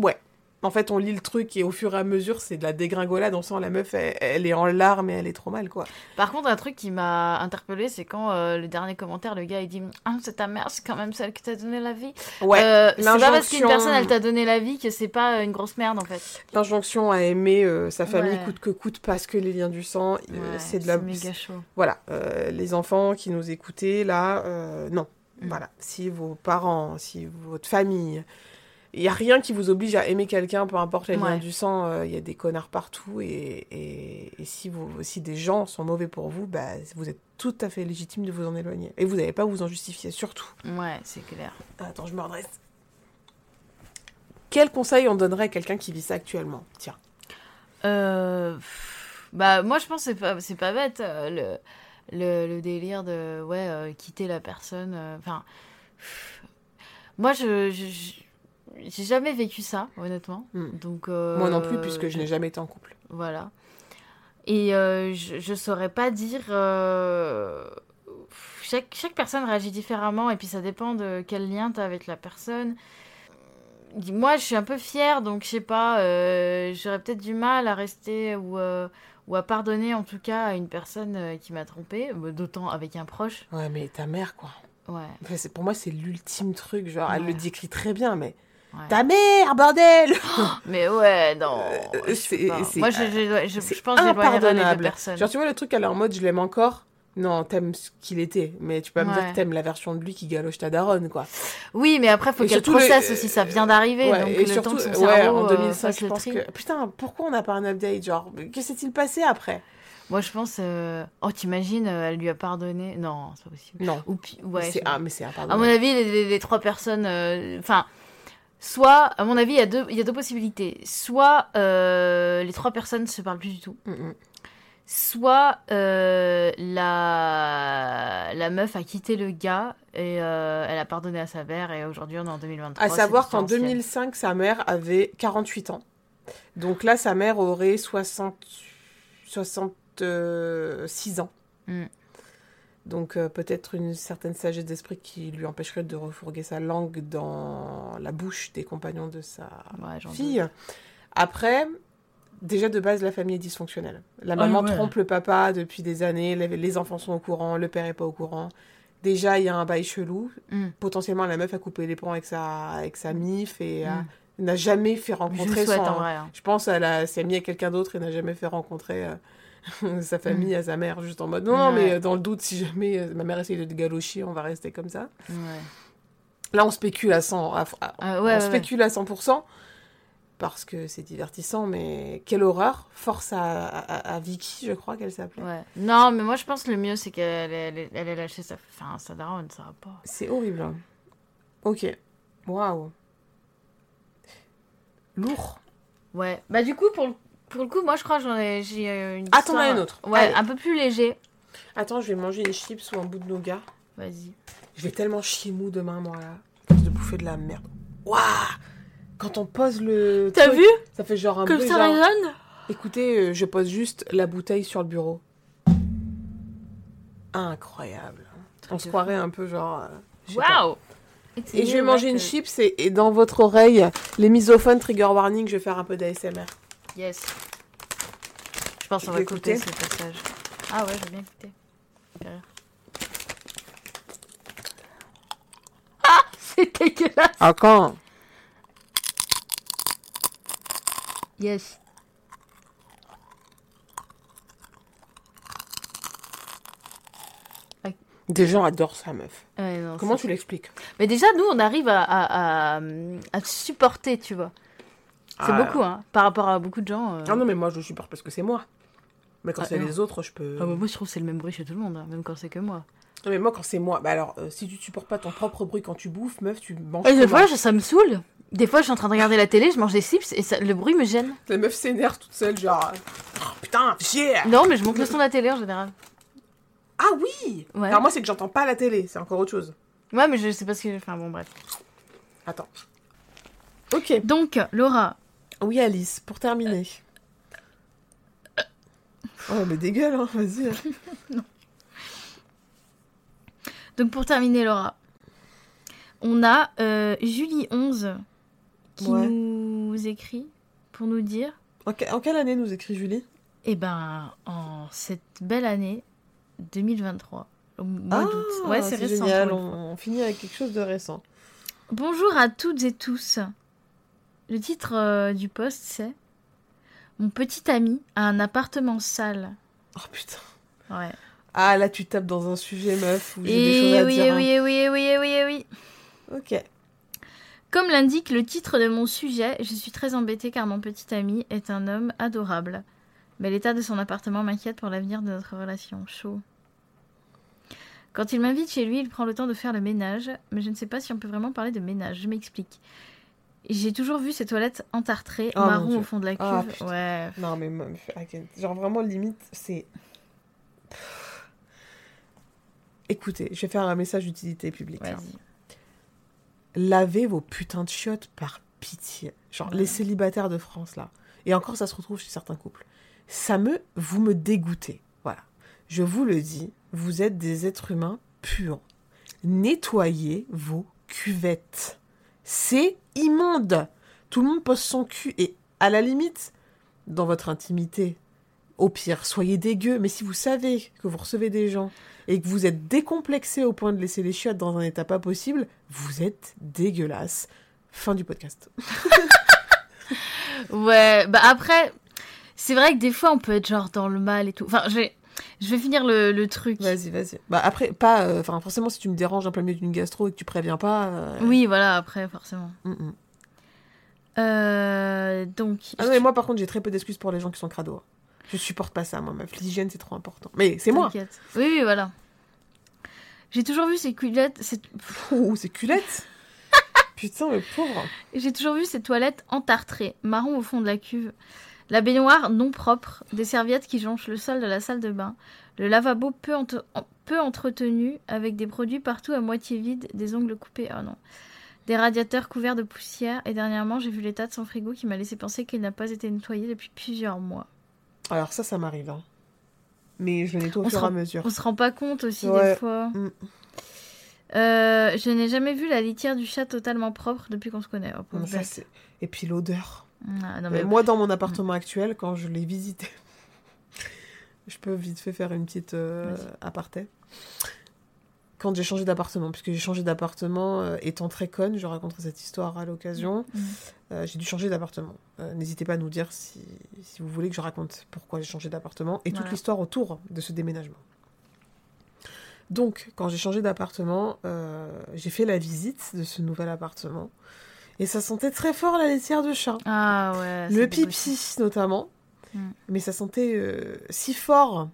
Speaker 1: ouais. En fait, on lit le truc et au fur et à mesure, c'est de la dégringolade. On sent la meuf, elle, elle est en larmes et elle est trop mal, quoi.
Speaker 2: Par contre, un truc qui m'a interpellé, c'est quand euh, le dernier commentaire, le gars il dit Ah, c'est ta mère, c'est quand même celle qui t'a donné la vie.
Speaker 1: Ouais.
Speaker 2: Euh, c'est pas parce qu'une personne elle t'a donné la vie que c'est pas euh, une grosse merde en fait.
Speaker 1: L'injonction à aimer euh, sa famille
Speaker 2: Ouais.
Speaker 1: coûte que coûte parce que les liens du sang,
Speaker 2: Ouais,
Speaker 1: c'est de la.
Speaker 2: méga chaud.
Speaker 1: Voilà, les enfants qui nous écoutez là, non.
Speaker 2: Mm.
Speaker 1: Voilà, si vos parents, si votre famille, il y a rien qui vous oblige à aimer quelqu'un, peu importe les liens
Speaker 2: Ouais.
Speaker 1: du sang. euh, Il y a des connards partout et, et, et si vous, si des gens sont mauvais pour vous, bah, vous êtes tout à fait légitime de vous en éloigner et vous n'avez pas à vous en justifier surtout.
Speaker 2: Ouais, c'est clair.
Speaker 1: Attends, je me redresse. Quel conseil on donnerait à quelqu'un qui vit ça actuellement? Tiens.
Speaker 2: Euh, bah moi je pense que c'est pas pas bête euh, le, le le délire de ouais quitter la personne enfin moi je je- je- j'ai jamais vécu ça honnêtement
Speaker 1: Hmm.
Speaker 2: donc euh,
Speaker 1: Moi non plus, puisque je n'ai jamais été en couple.
Speaker 2: voilà et euh, je je saurais pas dire euh, chaque chaque personne réagit différemment et puis ça dépend de quel lien tu as avec la personne moi, je suis un peu fière, donc je sais pas, euh, j'aurais peut-être du mal à rester ou, euh, ou à pardonner en tout cas à une personne euh, qui m'a trompée, euh, d'autant avec un proche.
Speaker 1: Ouais, mais ta mère, quoi.
Speaker 2: Ouais.
Speaker 1: Enfin, pour moi, c'est l'ultime truc. Genre, elle le décrit très bien, mais.
Speaker 2: Ouais.
Speaker 1: Ta mère, bordel [LAUGHS]
Speaker 2: Mais ouais, non.
Speaker 1: Euh,
Speaker 2: je
Speaker 1: c'est-
Speaker 2: Moi, je, je, je, je pense que j'éloignerais les
Speaker 1: impardonnable.
Speaker 2: personnes.
Speaker 1: Genre, tu vois, le truc, elle est en mode je l'aime encore, Non, t'aimes ce qu'il était, mais tu peux pas me dire que t'aimes la version de lui qui galoche ta daronne, quoi.
Speaker 2: Oui, mais après, faut qu'elle
Speaker 1: surtout le-
Speaker 2: processe aussi, ça vient d'arriver.
Speaker 1: Ouais,
Speaker 2: donc
Speaker 1: et
Speaker 2: le
Speaker 1: surtout,
Speaker 2: temps que son cerveau
Speaker 1: en
Speaker 2: euh,
Speaker 1: 2005,
Speaker 2: fasse
Speaker 1: je
Speaker 2: le
Speaker 1: pense
Speaker 2: tri.
Speaker 1: que... Putain, pourquoi on n'a pas un update Genre, que s'est-il passé après?
Speaker 2: Moi, je pense. euh, Oh, t'imagines, euh, elle lui a pardonné? Non, c'est pas possible.
Speaker 1: Non.
Speaker 2: Ou ouais.
Speaker 1: Ah, mais c'est un
Speaker 2: À mon avis, les, les- les trois personnes. euh, Enfin. Soit, à mon avis, il y, a deux- il y a deux possibilités. Soit euh, les trois personnes se parlent plus du tout.
Speaker 1: Mm, mm.
Speaker 2: Soit euh, la... la meuf a quitté le gars et euh, elle a pardonné à sa mère et aujourd'hui on est en 2023.
Speaker 1: À savoir qu'en
Speaker 2: différentiel.
Speaker 1: 2005, sa mère avait 48 ans. Donc là, sa mère aurait 60... 66 ans.
Speaker 2: Mm.
Speaker 1: Donc euh, peut-être une certaine sagesse d'esprit qui lui empêcherait de refourguer sa langue dans la bouche des compagnons de sa
Speaker 2: Ouais,
Speaker 1: fille. Après, déjà de base, la famille est dysfonctionnelle. La
Speaker 2: Ah,
Speaker 1: maman
Speaker 2: ouais.
Speaker 1: trompe le papa depuis des années, les, les enfants sont au courant, le père est pas au courant. Déjà, il y a un bail chelou.
Speaker 2: Mm.
Speaker 1: Potentiellement, la meuf a coupé les ponts avec sa, avec sa mif et
Speaker 2: Mm.
Speaker 1: a- n'a jamais fait
Speaker 2: Je
Speaker 1: rencontrer
Speaker 2: souhaite
Speaker 1: son...
Speaker 2: en vrai. hein.
Speaker 1: Je pense qu'elle s'est amie à quelqu'un d'autre et n'a jamais fait rencontrer euh, [LAUGHS] sa famille à sa mère, juste en mode non, non,
Speaker 2: Ouais.
Speaker 1: mais euh, dans le doute, si jamais euh, ma mère essaye de galocher, on va rester comme ça.
Speaker 2: Ouais.
Speaker 1: Là, on spécule à 100, à- à-
Speaker 2: Ah,
Speaker 1: on
Speaker 2: ouais, ouais.
Speaker 1: spécule à 100% parce que c'est divertissant, mais quelle horreur. Force à, à- à Vicky, je crois qu'elle s'appelait.
Speaker 2: Ouais. Non, mais moi je pense que le mieux c'est qu'elle ait, elle ait- elle ait lâché sa, enfin, sa daronne, ça va pas.
Speaker 1: C'est horrible. hein. Ok. Waouh. Lourd.
Speaker 2: Ouais. Bah du coup, pour le, pour le coup, moi je crois que j'en ai, j'ai euh, une
Speaker 1: Ah, t'en
Speaker 2: histoire-
Speaker 1: une autre.
Speaker 2: Ouais,
Speaker 1: Allez.
Speaker 2: un peu plus léger.
Speaker 1: Attends, je vais manger une chips ou un bout de nougat.
Speaker 2: Vas-y.
Speaker 1: Je vais tellement chier mou demain, moi, là. Cause de bouffer de la merde. Waouh Quand on pose le.
Speaker 2: T'as vu
Speaker 1: Ça fait genre un
Speaker 2: Comme
Speaker 1: bruit,
Speaker 2: ça
Speaker 1: genre-
Speaker 2: résonne?
Speaker 1: Écoutez, euh, je pose juste la bouteille sur le bureau. Incroyable. On se croirait un peu genre. euh.
Speaker 2: Waouh
Speaker 1: Et je vais manger une chips et, et dans votre oreille, les misophones, trigger warning, je vais faire un peu d'ASMR.
Speaker 2: Yes. Je pense qu'on va écouter
Speaker 1: écouter
Speaker 2: ce passage. Ah ouais, j'ai bien écouté. Ah [LAUGHS] C'est dégueulasse
Speaker 1: Ah quand
Speaker 2: Yes.
Speaker 1: Des gens adorent ça, meuf.
Speaker 2: Ouais, non,
Speaker 1: Comment tu l'expliques?
Speaker 2: Mais déjà, nous, on arrive à, à, à, à supporter, tu vois. C'est
Speaker 1: Ah.
Speaker 2: beaucoup, hein, par rapport à beaucoup de gens. euh.
Speaker 1: Ah non, mais moi je supporte parce que c'est moi. Mais quand
Speaker 2: Ah,
Speaker 1: c'est les autres, je peux.
Speaker 2: Ah bah, moi, je trouve que c'est le même bruit chez tout le monde, hein, même quand c'est que moi.
Speaker 1: Non, mais moi quand c'est moi, bah alors euh, si tu supportes pas ton propre bruit quand tu bouffes, meuf, tu manges.
Speaker 2: Et des fois, ça me saoule. Des fois, je suis en train de regarder la télé, je mange des chips et ça- le bruit me gêne.
Speaker 1: La meuf s'énerve toute seule, genre. Oh, putain, chier
Speaker 2: Non, mais je monte le son de la télé en général.
Speaker 1: Ah oui
Speaker 2: Ouais.
Speaker 1: Alors moi, c'est que j'entends pas la télé, c'est encore autre chose.
Speaker 2: Ouais, mais je sais pas ce que. Enfin, bon, bref.
Speaker 1: Attends. Ok.
Speaker 2: Donc, Laura,
Speaker 1: Oui, Alice, pour terminer. Oh, mais des gueules, hein, vas-y. [LAUGHS]
Speaker 2: donc pour terminer, Laura, on a euh, Julie11 qui
Speaker 1: Ouais.
Speaker 2: nous écrit pour nous dire
Speaker 1: En, que- en quelle année nous écrit Julie?
Speaker 2: Eh ben, en cette belle année 2023, au mois d'août. Ouais, c'est récent.
Speaker 1: Ah, génial, on finit avec quelque chose de récent.
Speaker 2: Bonjour à toutes et tous. Le titre euh, du post c'est Mon petit ami a un appartement sale.
Speaker 1: Oh putain.
Speaker 2: Ouais.
Speaker 1: Ah, là, tu tapes dans un sujet, meuf, où j'ai des choses à
Speaker 2: oui,
Speaker 1: dire. hein.
Speaker 2: oui, oui, oui, oui, oui.
Speaker 1: Ok.
Speaker 2: Comme l'indique le titre de mon sujet, je suis très embêtée car mon petit ami est un homme adorable. Mais l'état de son appartement m'inquiète pour l'avenir de notre relation. Chaud. Quand il m'invite chez lui, il prend le temps de faire le ménage, mais je ne sais pas si on peut vraiment parler de ménage. Je m'explique. J'ai toujours vu ces toilettes entartrées,
Speaker 1: Oh,
Speaker 2: marron au fond de la cuve.
Speaker 1: Ah, putain.
Speaker 2: ouais.
Speaker 1: Non, mais genre vraiment, limite, c'est. Écoutez, je vais faire un message d'utilité publique. hein. Lavez vos putains de chiottes par pitié. Genre,
Speaker 2: Ouais.
Speaker 1: les célibataires de France, là. Et encore, ça se retrouve chez certains couples. Ça me. Vous me dégoûtez. Voilà. Je vous le dis, vous êtes des êtres humains purs. Nettoyez vos cuvettes. C'est immonde. Tout le monde pose son cul. Et à la limite, dans votre intimité, au pire, soyez dégueu. Mais si vous savez que vous recevez des gens et que vous êtes décomplexé au point de laisser les chiottes dans un état pas possible, vous êtes dégueulasse. Fin du podcast. [LAUGHS]
Speaker 2: Ouais, bah après, c'est vrai que des fois on peut être genre dans le mal et tout. Enfin, j'ai. Je vais finir le, le truc.
Speaker 1: Vas-y, vas-y. Bah après, pas. euh, Enfin, forcément, si tu me déranges en plein milieu d'une gastro et que tu préviens pas. euh,
Speaker 2: Oui, voilà, après, forcément.
Speaker 1: mm, mm.
Speaker 2: Euh, donc.
Speaker 1: Ah non, mais moi, par contre, j'ai très peu d'excuses pour les gens qui sont crado. Je supporte pas ça, moi. Ma l'hygiène, c'est trop important. Mais c'est moi.
Speaker 2: Oui, oui, voilà. J'ai toujours vu ces culottes. ces- [LAUGHS]
Speaker 1: Ouh, c'est culette. [LAUGHS] Putain, le pauvre.
Speaker 2: J'ai toujours vu ces toilettes entartrées, marron au fond de la cuve. La baignoire non propre, des serviettes qui jonchent le sol de la salle de bain, le lavabo peu, ent- en- peu entretenu, avec des produits partout à moitié vides, des ongles coupés, oh non. Des radiateurs couverts de poussière, et dernièrement j'ai vu l'état de son frigo qui m'a laissé penser qu'il n'a pas été nettoyé depuis plusieurs mois.
Speaker 1: Alors, ça, ça m'arrive. hein. Mais je le nettoie au
Speaker 2: On
Speaker 1: fur et à mesure.
Speaker 2: On se rend pas compte aussi
Speaker 1: Ouais.
Speaker 2: des fois.
Speaker 1: Mm.
Speaker 2: Euh, je n'ai jamais vu la litière du chat totalement propre depuis qu'on se connaît. Oh,
Speaker 1: Non, ça, et puis l'odeur.
Speaker 2: Ah, non,
Speaker 1: Mais
Speaker 2: mais
Speaker 1: Moi, dans mon [LAUGHS] appartement actuel, quand je l'ai visité, [LAUGHS] je peux vite fait faire une petite euh, aparté. Quand j'ai changé d'appartement, puisque j'ai changé d'appartement euh, étant très conne, je raconterai cette histoire à l'occasion,
Speaker 2: Mm.
Speaker 1: euh, j'ai dû changer d'appartement. Euh, N'hésitez pas à nous dire si, si vous voulez que je raconte pourquoi j'ai changé d'appartement et toute l'histoire autour de ce déménagement. Donc, quand j'ai changé d'appartement, j'ai fait la visite de ce nouvel appartement. Et ça sentait très fort la litière de chat.
Speaker 2: Ah ouais.
Speaker 1: Le pipi, notamment.
Speaker 2: Mm.
Speaker 1: Mais ça sentait euh, si fort.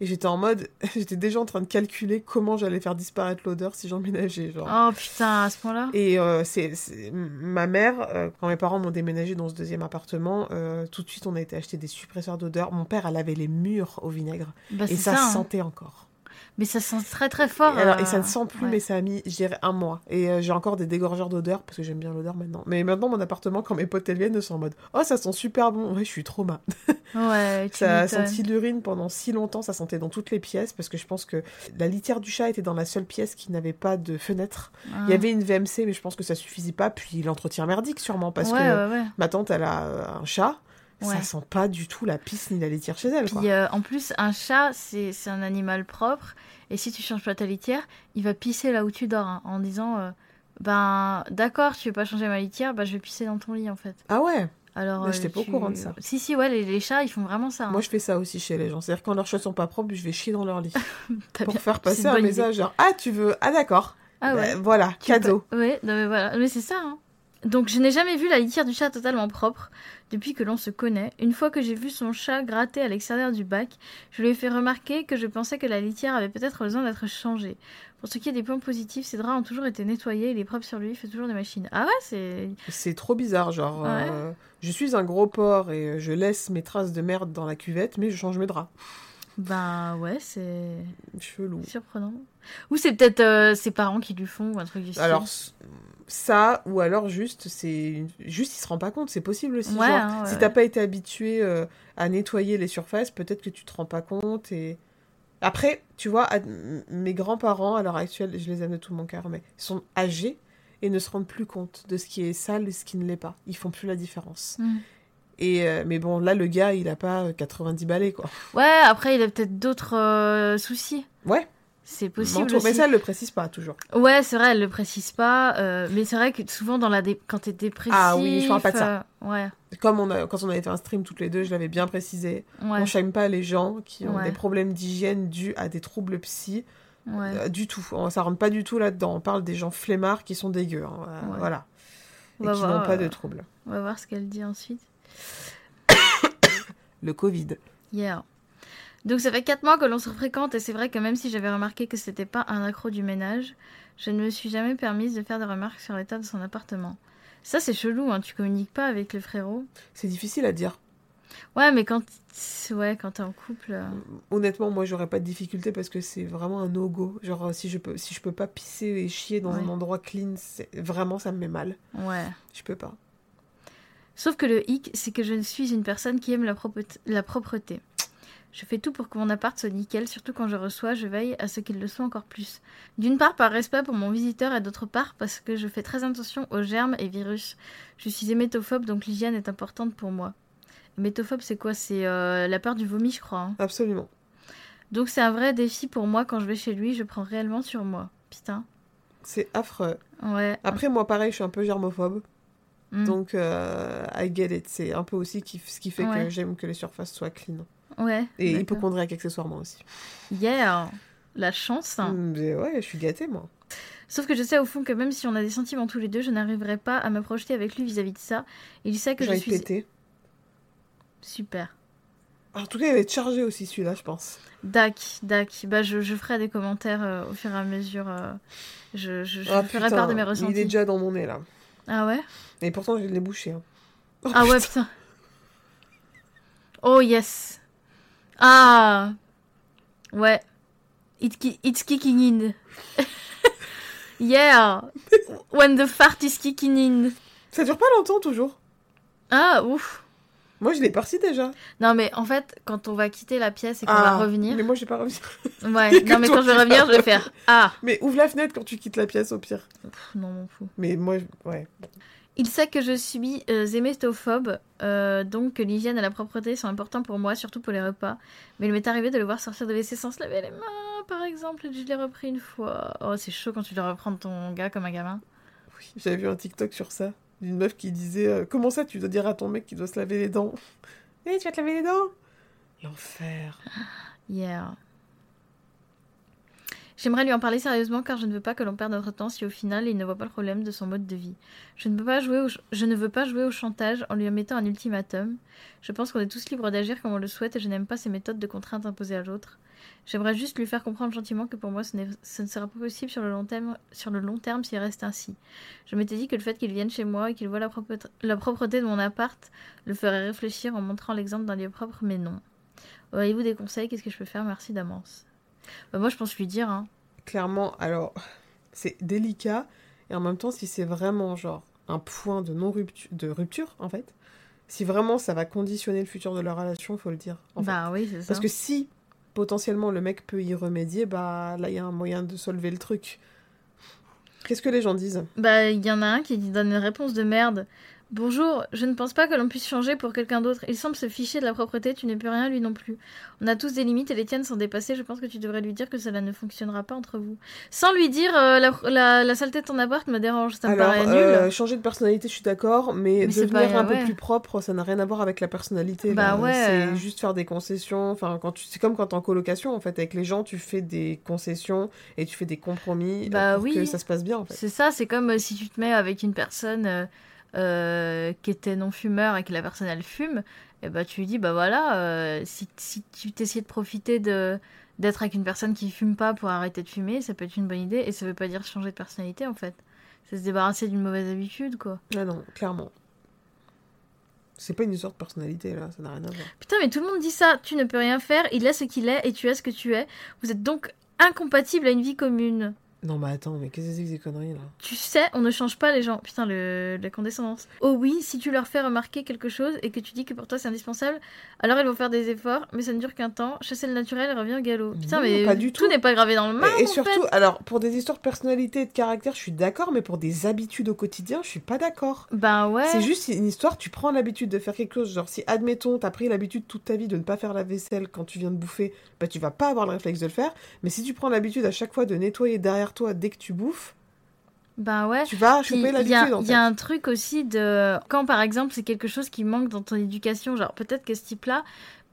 Speaker 1: Et j'étais en mode. [LAUGHS] j'étais déjà en train de calculer comment j'allais faire disparaître l'odeur si j'emménageais. Genre.
Speaker 2: Oh putain, à ce point-là
Speaker 1: Et euh, c'est c'est- ma mère, euh, quand mes parents m'ont déménagé dans ce deuxième appartement, euh, tout de suite on a été acheter des suppresseurs d'odeur. Mon père a lavé les murs au vinaigre
Speaker 2: Bah,
Speaker 1: et ça.
Speaker 2: hein.
Speaker 1: sentait encore.
Speaker 2: Mais ça sent très très fort.
Speaker 1: Et, alors,
Speaker 2: euh,
Speaker 1: et ça ne sent plus,
Speaker 2: ouais.
Speaker 1: mais ça a mis, je dirais, un mois. Et euh, j'ai encore des dégorgeurs d'odeur parce que j'aime bien l'odeur maintenant. Mais maintenant, mon appartement, quand mes potes elles viennent, sont en mode Oh, ça sent super bon. Ouais, je suis trop mal. [LAUGHS]
Speaker 2: Ouais, tu
Speaker 1: Ça a senti l'urine pendant si longtemps, ça sentait dans toutes les pièces parce que je pense que la litière du chat était dans la seule pièce qui n'avait pas de fenêtre.
Speaker 2: Ah.
Speaker 1: Il y avait une VMC, mais je pense que ça suffisait pas. Puis l'entretien merdique, sûrement, parce
Speaker 2: ouais,
Speaker 1: que
Speaker 2: ouais, ouais.
Speaker 1: ma tante, elle a euh, un chat.
Speaker 2: Ouais.
Speaker 1: Ça sent pas du tout la pisse ni la litière chez elle. quoi.
Speaker 2: Euh, en plus, un chat, c'est un animal propre. Et si tu changes pas ta litière, il va pisser là où tu dors. hein, en disant euh, Ben, d'accord, tu veux pas changer ma litière, bah je vais pisser dans ton lit en fait.
Speaker 1: Ah ouais?
Speaker 2: Alors,
Speaker 1: Mais j'étais pas au
Speaker 2: tu-
Speaker 1: courant de ça.
Speaker 2: Si, si, ouais, les, les chats, ils font vraiment ça. hein.
Speaker 1: Moi, je fais ça aussi chez les gens. C'est-à-dire, quand leurs chats sont pas propres, je vais chier dans leur lit. [LAUGHS] Pour
Speaker 2: bien-
Speaker 1: faire passer un message genre Ah, tu veux Ah, d'accord.
Speaker 2: Ah ouais.
Speaker 1: Ben, voilà,
Speaker 2: Tu
Speaker 1: cadeau.
Speaker 2: peux- Ouais, non mais voilà, mais c'est ça. hein. Donc je n'ai jamais vu la litière du chat totalement propre depuis que l'on se connaît. Une fois que j'ai vu son chat gratter à l'extérieur du bac, je lui ai fait remarquer que je pensais que la litière avait peut-être besoin d'être changée. Pour ce qui est des points positifs, ses draps ont toujours été nettoyés, il est propre sur lui, il fait toujours des machines. Ah ouais, c'est...
Speaker 1: C'est trop bizarre. Genre,
Speaker 2: Ouais.
Speaker 1: euh, je suis un gros porc et euh, je laisse mes traces de merde dans la cuvette, mais je change mes draps.
Speaker 2: Ben ouais, c'est
Speaker 1: Chelou.
Speaker 2: surprenant. Ou c'est peut-être euh, ses parents qui lui font ou un truc du style.
Speaker 1: Alors, ça, ou alors juste, c'est juste, il se rend pas compte. C'est possible aussi.
Speaker 2: Ouais,
Speaker 1: genre,
Speaker 2: hein, ouais,
Speaker 1: si t'as pas été habitué euh, à nettoyer les surfaces, peut-être que tu te rends pas compte. Et après, tu vois, à- mes grands-parents à l'heure actuelle, je les aime de tout mon cœur, mais ils sont âgés et ne se rendent plus compte de ce qui est sale et ce qui ne l'est pas. Ils font plus la différence.
Speaker 2: Mm.
Speaker 1: Et euh, mais bon, là, le gars, il a pas euh, 90 balais, quoi.
Speaker 2: Ouais, après il a peut-être d'autres euh, soucis.
Speaker 1: Ouais,
Speaker 2: C'est possible
Speaker 1: mais ça, elle le précise pas toujours.
Speaker 2: Ouais, c'est vrai, elle le précise pas. euh, mais c'est vrai que souvent, dans la dé- quand t'es dépressif.
Speaker 1: Ah oui, je parle pas de ça.
Speaker 2: euh, ouais,
Speaker 1: Comme on a, quand on avait fait un stream toutes les deux, je l'avais bien précisé.
Speaker 2: ouais,
Speaker 1: On shame pas les gens qui ont
Speaker 2: Ouais.
Speaker 1: des problèmes d'hygiène dus à des troubles psy.
Speaker 2: ouais.
Speaker 1: Euh, du tout. On- Ça rentre pas du tout là-dedans. On parle des gens flemmards qui sont dégueux. hein. Voilà. Et qui n'ont pas de troubles.
Speaker 2: On va voir ce qu'elle dit ensuite. [COUGHS]
Speaker 1: Le Covid.
Speaker 2: Yeah. Donc ça fait 4 mois que l'on se fréquente et c'est vrai que même si j'avais remarqué que c'était pas un accro du ménage, je ne me suis jamais permise de faire des remarques sur l'état de son appartement. Ça c'est chelou, hein, tu communiques pas avec le frérot.
Speaker 1: C'est difficile à dire.
Speaker 2: Ouais, mais quand ouais, quand t'es en couple, euh,
Speaker 1: Honnêtement, moi, j'aurais pas de difficulté parce que c'est vraiment un no-go. Genre, euh, si je peux, si je peux pas pisser et chier dans
Speaker 2: Ouais.
Speaker 1: un endroit clean, vraiment ça me met mal.
Speaker 2: ouais.
Speaker 1: Je peux pas.
Speaker 2: Sauf que le hic, c'est que je suis une personne qui aime la, la propreté. Je fais tout pour que mon appart soit nickel, surtout quand je reçois, je veille à ce qu'il le soit encore plus. D'une part par respect pour mon visiteur et d'autre part parce que je fais très attention aux germes et virus. Je suis hémétophobe donc l'hygiène est importante pour moi. Hémétophobe c'est quoi? C'est euh, la peur du vomi je crois. hein.
Speaker 1: Absolument.
Speaker 2: Donc c'est un vrai défi pour moi quand je vais chez lui, je prends réellement sur moi. Putain.
Speaker 1: C'est affreux.
Speaker 2: Ouais.
Speaker 1: Après, moi, pareil, je suis un peu germophobe.
Speaker 2: Mm.
Speaker 1: Donc, euh, I get it. C'est un peu aussi qui- ce qui fait
Speaker 2: Ouais.
Speaker 1: que j'aime que les surfaces soient clean.
Speaker 2: Ouais.
Speaker 1: Et hypochondriaque accessoirement aussi.
Speaker 2: Yeah, la chance.
Speaker 1: Mais ouais, je suis gâtée, moi.
Speaker 2: Sauf que je sais au fond que même si on a des sentiments tous les deux, je n'arriverai pas à me projeter avec lui vis-à-vis de ça. Il sait que je suis
Speaker 1: pété.
Speaker 2: super.
Speaker 1: En tout cas, il va être chargé aussi, celui-là, je pense.
Speaker 2: Dac, dac. Bah, je, je ferai des commentaires euh, au fur et à mesure. euh, je je, je
Speaker 1: Ah,
Speaker 2: ferai
Speaker 1: putain,
Speaker 2: part de mes
Speaker 1: Il est
Speaker 2: ressentis.
Speaker 1: déjà dans mon nez, là.
Speaker 2: Ah ouais?
Speaker 1: Et pourtant, je l'ai bouché. hein. Oh,
Speaker 2: Ah ouais, [LAUGHS] putain. Oh yes. Ah. Ouais. It it's kicking in. [LAUGHS] yeah. When the fart is kicking in.
Speaker 1: Ça dure pas longtemps, toujours.
Speaker 2: Ah, ouf.
Speaker 1: Moi, je l'ai parti déjà.
Speaker 2: Non, mais en fait, quand on va quitter la pièce et qu'on
Speaker 1: Ah,
Speaker 2: va revenir.
Speaker 1: Mais moi, j'ai pas revenir. [LAUGHS]
Speaker 2: Ouais, [LAUGHS] non, mais quand je vais revenir, je vais faire Ah.
Speaker 1: Mais ouvre la fenêtre quand tu quittes la pièce, au pire.
Speaker 2: Pff, non, mon fou.
Speaker 1: Mais moi, je- ouais.
Speaker 2: Il sait que je suis euh, zémétophobe, euh, donc que l'hygiène et la propreté sont importants pour moi, surtout pour les repas. Mais il m'est arrivé de le voir sortir de WC sans se laver les mains, par exemple, et je l'ai repris une fois. Oh, c'est chaud quand tu dois reprendre ton gars comme un gamin.
Speaker 1: Oui, J'avais vu un TikTok sur ça. D'une meuf qui disait euh, Comment ça, tu dois dire à ton mec qu'il doit se laver les dents? Eh, tu vas te laver les dents? L'enfer.
Speaker 2: Yeah. J'aimerais lui en parler sérieusement car je ne veux pas que l'on perde notre temps si au final il ne voit pas le problème de son mode de vie. Je ne, peux pas jouer je ne veux pas jouer au chantage en lui mettant un ultimatum. Je pense qu'on est tous libres d'agir comme on le souhaite et je n'aime pas ces méthodes de contrainte imposées à l'autre. J'aimerais juste lui faire comprendre gentiment que pour moi ce, ne sera pas possible sur le long terme, sur le s'il reste ainsi. Je m'étais dit que le fait qu'il vienne chez moi et qu'il voit la, propreté- la propreté de mon appart le ferait réfléchir en montrant l'exemple d'un lieu propre, mais non. Auriez-vous des conseils? Qu'est-ce que je peux faire? Merci d'avance. Bah, moi, je pense lui dire. Hein.
Speaker 1: Clairement, alors, c'est délicat. Et en même temps, si c'est vraiment, genre, un point de non-rupture, de rupture, en fait, si vraiment ça va conditionner le futur de leur relation, faut le dire. en fait.
Speaker 2: bah oui, c'est ça.
Speaker 1: Parce que si potentiellement le mec peut y remédier, bah là il y a un moyen de solver le truc. Qu'est-ce que les gens disent?
Speaker 2: Bah, il y en a un qui donne une réponse de merde. Bonjour, je ne pense pas que l'on puisse changer pour quelqu'un d'autre. Il semble se ficher de la propreté, tu n'es plus rien, lui non plus. On a tous des limites et les tiennes sont dépassées. Je pense que tu devrais lui dire que cela ne fonctionnera pas entre vous. Sans lui dire euh, la, la, la saleté de ton appart me dérange, ça me paraît nul.
Speaker 1: euh, changer de personnalité, je suis d'accord, mais, devenir
Speaker 2: pas-
Speaker 1: un peu plus propre, ça n'a rien à voir avec la personnalité.
Speaker 2: Bah ouais.
Speaker 1: C'est juste faire des concessions. Enfin, quand tu... c'est comme quand t'es en colocation, en fait, avec les gens, tu fais des concessions et tu fais des compromis euh,
Speaker 2: Bah
Speaker 1: pour
Speaker 2: oui.
Speaker 1: que ça se passe bien, en fait.
Speaker 2: C'est ça, c'est comme euh, si tu te mets avec une personne euh, qui était non-fumeur et que la personne elle fume, et bah tu lui dis bah voilà, euh, si, si tu t'essayais de profiter de d'être avec une personne qui fume pas pour arrêter de fumer, ça peut être une bonne idée et ça veut pas dire changer de personnalité en fait. C'est se débarrasser d'une mauvaise habitude quoi.
Speaker 1: Ah non, clairement. C'est pas une histoire de personnalité, là, ça n'a rien à voir.
Speaker 2: Putain mais tout le monde dit ça, tu ne peux rien faire, il est ce qu'il est et tu es ce que tu es. Vous êtes donc incompatibles à une vie commune.
Speaker 1: Non, mais attends, mais qu'est-ce que c'est que ces conneries, là
Speaker 2: Tu sais, on ne change pas les gens. Putain, le, la condescendance. Oh oui, si tu leur fais remarquer quelque chose et que tu dis que pour toi c'est indispensable, alors ils vont faire des efforts, mais ça ne dure qu'un temps. Chasser le naturel et revient au galop. Putain,
Speaker 1: Non,
Speaker 2: mais
Speaker 1: pas du
Speaker 2: tout n'est pas gravé dans le marbre.
Speaker 1: Et surtout,
Speaker 2: fait.
Speaker 1: alors, pour des histoires de personnalité et de caractère, je suis d'accord, mais pour des habitudes au quotidien, je suis pas d'accord.
Speaker 2: Ben ouais.
Speaker 1: C'est juste une histoire, tu prends l'habitude de faire quelque chose. Genre, si, admettons, t'as pris l'habitude toute ta vie de ne pas faire la vaisselle quand tu viens de bouffer, bah, tu vas pas avoir le réflexe de le faire. Mais si tu prends l'habitude à chaque fois de nettoyer derrière toi dès que tu bouffes,
Speaker 2: Ben ouais.
Speaker 1: tu vas choper
Speaker 2: y,
Speaker 1: l'habitude,
Speaker 2: il y
Speaker 1: fait.
Speaker 2: a un truc aussi de quand par exemple c'est quelque chose qui manque dans ton éducation, genre peut-être que ce type-là,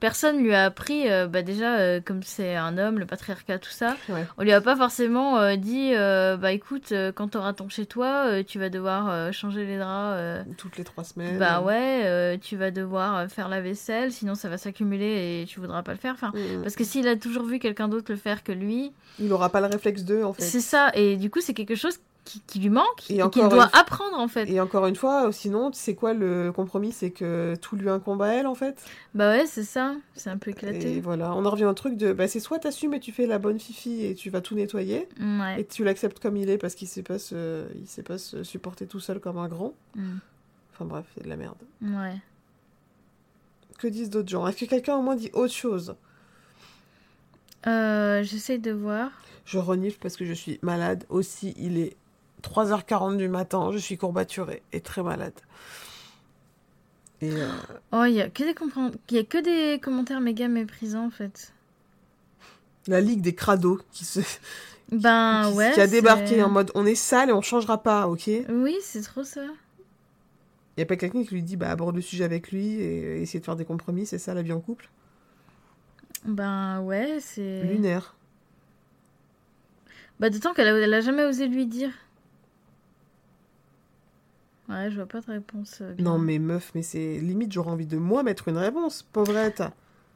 Speaker 2: personne lui a appris, euh, bah déjà euh, comme c'est un homme, le patriarcat, tout ça,
Speaker 1: Ouais.
Speaker 2: on lui a pas forcément euh, dit, bah écoute, quand t'auras ton chez toi, tu vas devoir changer les draps.
Speaker 1: Toutes les trois semaines.
Speaker 2: Bah ouais, tu vas devoir faire la vaisselle, sinon ça va s'accumuler et tu voudras pas le faire. Enfin,
Speaker 1: Mm.
Speaker 2: parce que s'il a toujours vu quelqu'un d'autre le faire que lui,
Speaker 1: Il aura pas le réflexe d'eux, en fait.
Speaker 2: c'est ça. Et du coup, c'est quelque chose qui, qui lui manque
Speaker 1: Et
Speaker 2: et, qu'il doit
Speaker 1: une-
Speaker 2: apprendre en fait.
Speaker 1: Et encore une fois, euh, sinon, c'est quoi le compromis C'est que tout lui incombe à elle, en fait
Speaker 2: Bah ouais, c'est ça. C'est un peu
Speaker 1: Et
Speaker 2: éclaté.
Speaker 1: voilà, on en revient au truc de, bah, c'est soit t'assumes et tu fais la bonne fifi et tu vas tout nettoyer,
Speaker 2: Ouais.
Speaker 1: et tu l'acceptes comme il est parce qu'il sait pas se, il sait pas se supporter tout seul comme un grand.
Speaker 2: Mm.
Speaker 1: Enfin bref, c'est de la merde.
Speaker 2: Ouais.
Speaker 1: Que disent d'autres gens? Est-ce que quelqu'un au moins dit autre chose?
Speaker 2: Euh, J'essaye de voir.
Speaker 1: Je renifle parce que je suis malade aussi. Il est 3h40 du matin, je suis courbaturée et très malade. Et euh,
Speaker 2: Oh, il y a que des il y a que des commentaires méga méprisants en fait.
Speaker 1: la ligue des crados qui se,
Speaker 2: Ben
Speaker 1: qui,
Speaker 2: ouais.
Speaker 1: qui a débarqué en mode on est sale et on changera pas, ok? Il
Speaker 2: Oui, c'est trop ça.
Speaker 1: y a pas quelqu'un qui lui dit bah aborde le sujet avec lui et, et essayer de faire des compromis, c'est ça la vie en couple?
Speaker 2: Ben ouais, c'est.
Speaker 1: Lunaire.
Speaker 2: Bah d'autant qu'elle a, elle a jamais osé lui dire. Ouais, je vois pas de réponse. euh, bien.
Speaker 1: Non, mais meuf, mais c'est limite, j'aurais envie de moi mettre une réponse, pauvrette.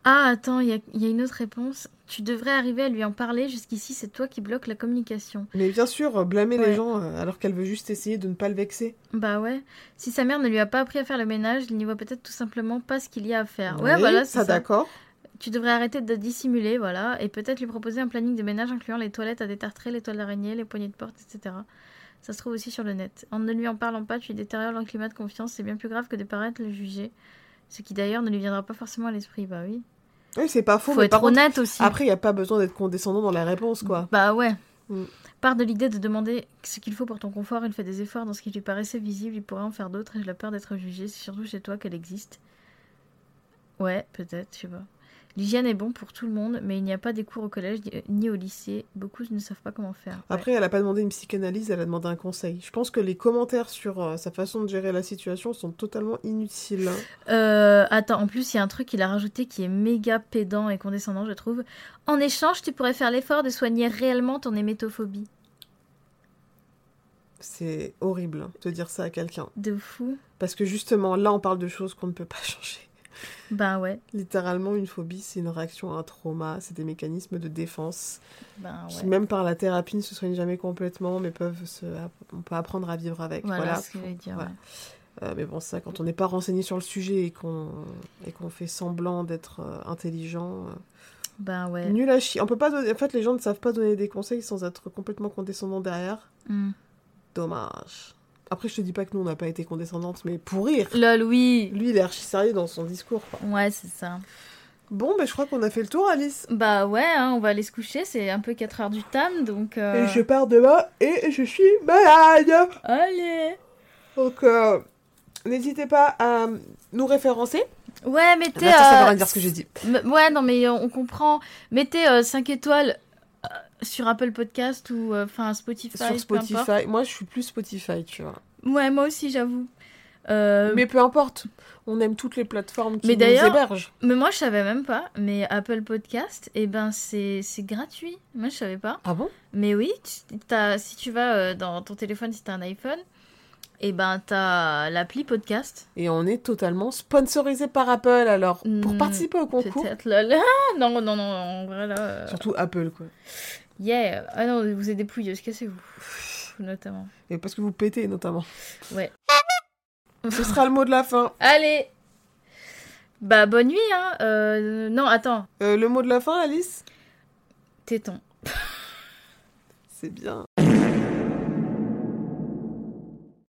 Speaker 2: Ah, attends, il y a, y a une autre réponse. Tu devrais arriver à lui en parler. Jusqu'ici, c'est toi qui bloques la communication.
Speaker 1: Mais bien sûr, blâmer
Speaker 2: Ouais.
Speaker 1: les gens euh, alors qu'elle veut juste essayer de ne pas le vexer.
Speaker 2: Bah ouais. Si sa mère ne lui a pas appris à faire le ménage, il n'y voit peut-être tout simplement pas ce qu'il y a à faire. Ouais,
Speaker 1: Oui,
Speaker 2: voilà, c'est
Speaker 1: ça. d'accord.
Speaker 2: Tu devrais arrêter de dissimuler, voilà, et peut-être lui proposer un planning de ménage incluant les toilettes à détartrer, les toiles d'araignée, les poignées de porte, etc. Ça se trouve aussi sur le net. En ne lui en parlant pas, tu détériores le climat de confiance, c'est bien plus grave que de paraître le juger. Ce qui d'ailleurs ne lui viendra pas forcément à l'esprit, bah oui.
Speaker 1: Oui, c'est pas faux,
Speaker 2: Faut
Speaker 1: mais
Speaker 2: être
Speaker 1: par contre,
Speaker 2: honnête aussi.
Speaker 1: après, il n'y a pas besoin d'être condescendant dans la réponse, quoi.
Speaker 2: Bah ouais.
Speaker 1: Mm.
Speaker 2: Part de l'idée de demander ce qu'il faut pour ton confort, il fait des efforts dans ce qui lui paraissait visible, il pourrait en faire d'autres et j'ai la peur d'être jugé, c'est surtout chez toi qu'elle existe. Ouais, peut-être, je sais pas. L'hygiène est bon pour tout le monde, mais il n'y a pas des cours au collège ni- ni au lycée. Beaucoup ne savent pas comment faire. Ouais.
Speaker 1: Après, elle a pas demandé une psychanalyse, elle a demandé un conseil. Je pense que les commentaires sur euh, sa façon de gérer la situation sont totalement inutiles.
Speaker 2: Euh, attends, en plus, il y a un truc qu'il a rajouté qui est méga pédant et condescendant, je trouve. En échange, tu pourrais faire l'effort de soigner réellement ton hémétophobie.
Speaker 1: C'est horrible hein, de dire ça à quelqu'un.
Speaker 2: De fou.
Speaker 1: Parce que justement, là, on parle de choses qu'on ne peut pas [LAUGHS] changer.
Speaker 2: Ben ouais.
Speaker 1: Littéralement, une phobie, c'est une réaction à un trauma, c'est des mécanismes de défense
Speaker 2: Ben
Speaker 1: qui,
Speaker 2: ouais.
Speaker 1: même par la thérapie, ne se soignent jamais complètement, mais peuvent se... on peut apprendre à vivre avec.
Speaker 2: Voilà,
Speaker 1: Voilà.
Speaker 2: ce que je dire.
Speaker 1: Voilà.
Speaker 2: ouais.
Speaker 1: Euh, mais bon, ça, quand on n'est pas renseigné sur le sujet et qu'on qu'on fait semblant d'être euh, intelligent, euh,
Speaker 2: Ben ouais.
Speaker 1: nul à chier. On peut pas donner... En fait, les gens ne savent pas donner des conseils sans être complètement condescendants derrière.
Speaker 2: Hmm.
Speaker 1: Dommage. Après, je te dis pas que nous, on n'a pas été condescendantes, mais pour rire.
Speaker 2: Lol, oui.
Speaker 1: Lui, il est archi sérieux dans son discours. quoi.
Speaker 2: Ouais, c'est ça.
Speaker 1: Bon, ben, je crois qu'on a fait le tour, Alice.
Speaker 2: Bah ouais, hein, on va aller se coucher, c'est un peu 4 heures du tam, donc... euh,
Speaker 1: Et je pars demain et je suis malade.
Speaker 2: Allez
Speaker 1: Donc, euh, n'hésitez pas à nous référencer.
Speaker 2: Ouais, mettez...
Speaker 1: Là, ça, ça veut
Speaker 2: euh,
Speaker 1: rien dire ce que j'ai dit.
Speaker 2: Ouais, non, mais on, comprend. Mettez 5 étoiles euh, sur Apple Podcast ou euh, enfin Spotify,
Speaker 1: Sur. Spotify. Moi, je suis plus Spotify, tu vois.
Speaker 2: Ouais, moi aussi, j'avoue. Euh, mais...
Speaker 1: Mais peu importe. On aime toutes les plateformes qui
Speaker 2: Mais
Speaker 1: nous hébergent.
Speaker 2: moi, je savais même pas. Mais Apple Podcast, eh ben, c'est c'est gratuit. Moi, je savais pas.
Speaker 1: Ah bon?
Speaker 2: Mais oui, tu- si tu vas euh, dans ton téléphone, si t'as un iPhone, et ben t'as l'appli podcast.
Speaker 1: Et on est totalement sponsorisé par Apple. Alors, pour
Speaker 2: Hmm,
Speaker 1: participer au concours,
Speaker 2: Peut-être lol. [LAUGHS] Ah, non, non, non, en vrai là. euh,
Speaker 1: surtout Apple, quoi.
Speaker 2: Yeah. Ah non, vous êtes des pouilleuses, cassez-vous. Notamment.
Speaker 1: Et parce que vous pétez, notamment.
Speaker 2: Ouais.
Speaker 1: Ce sera le mot de la fin. [LAUGHS]
Speaker 2: Allez Bah, bonne nuit, hein. Euh, non, attends.
Speaker 1: Euh, le mot de la fin, Alice?
Speaker 2: Téton.
Speaker 1: C'est bien.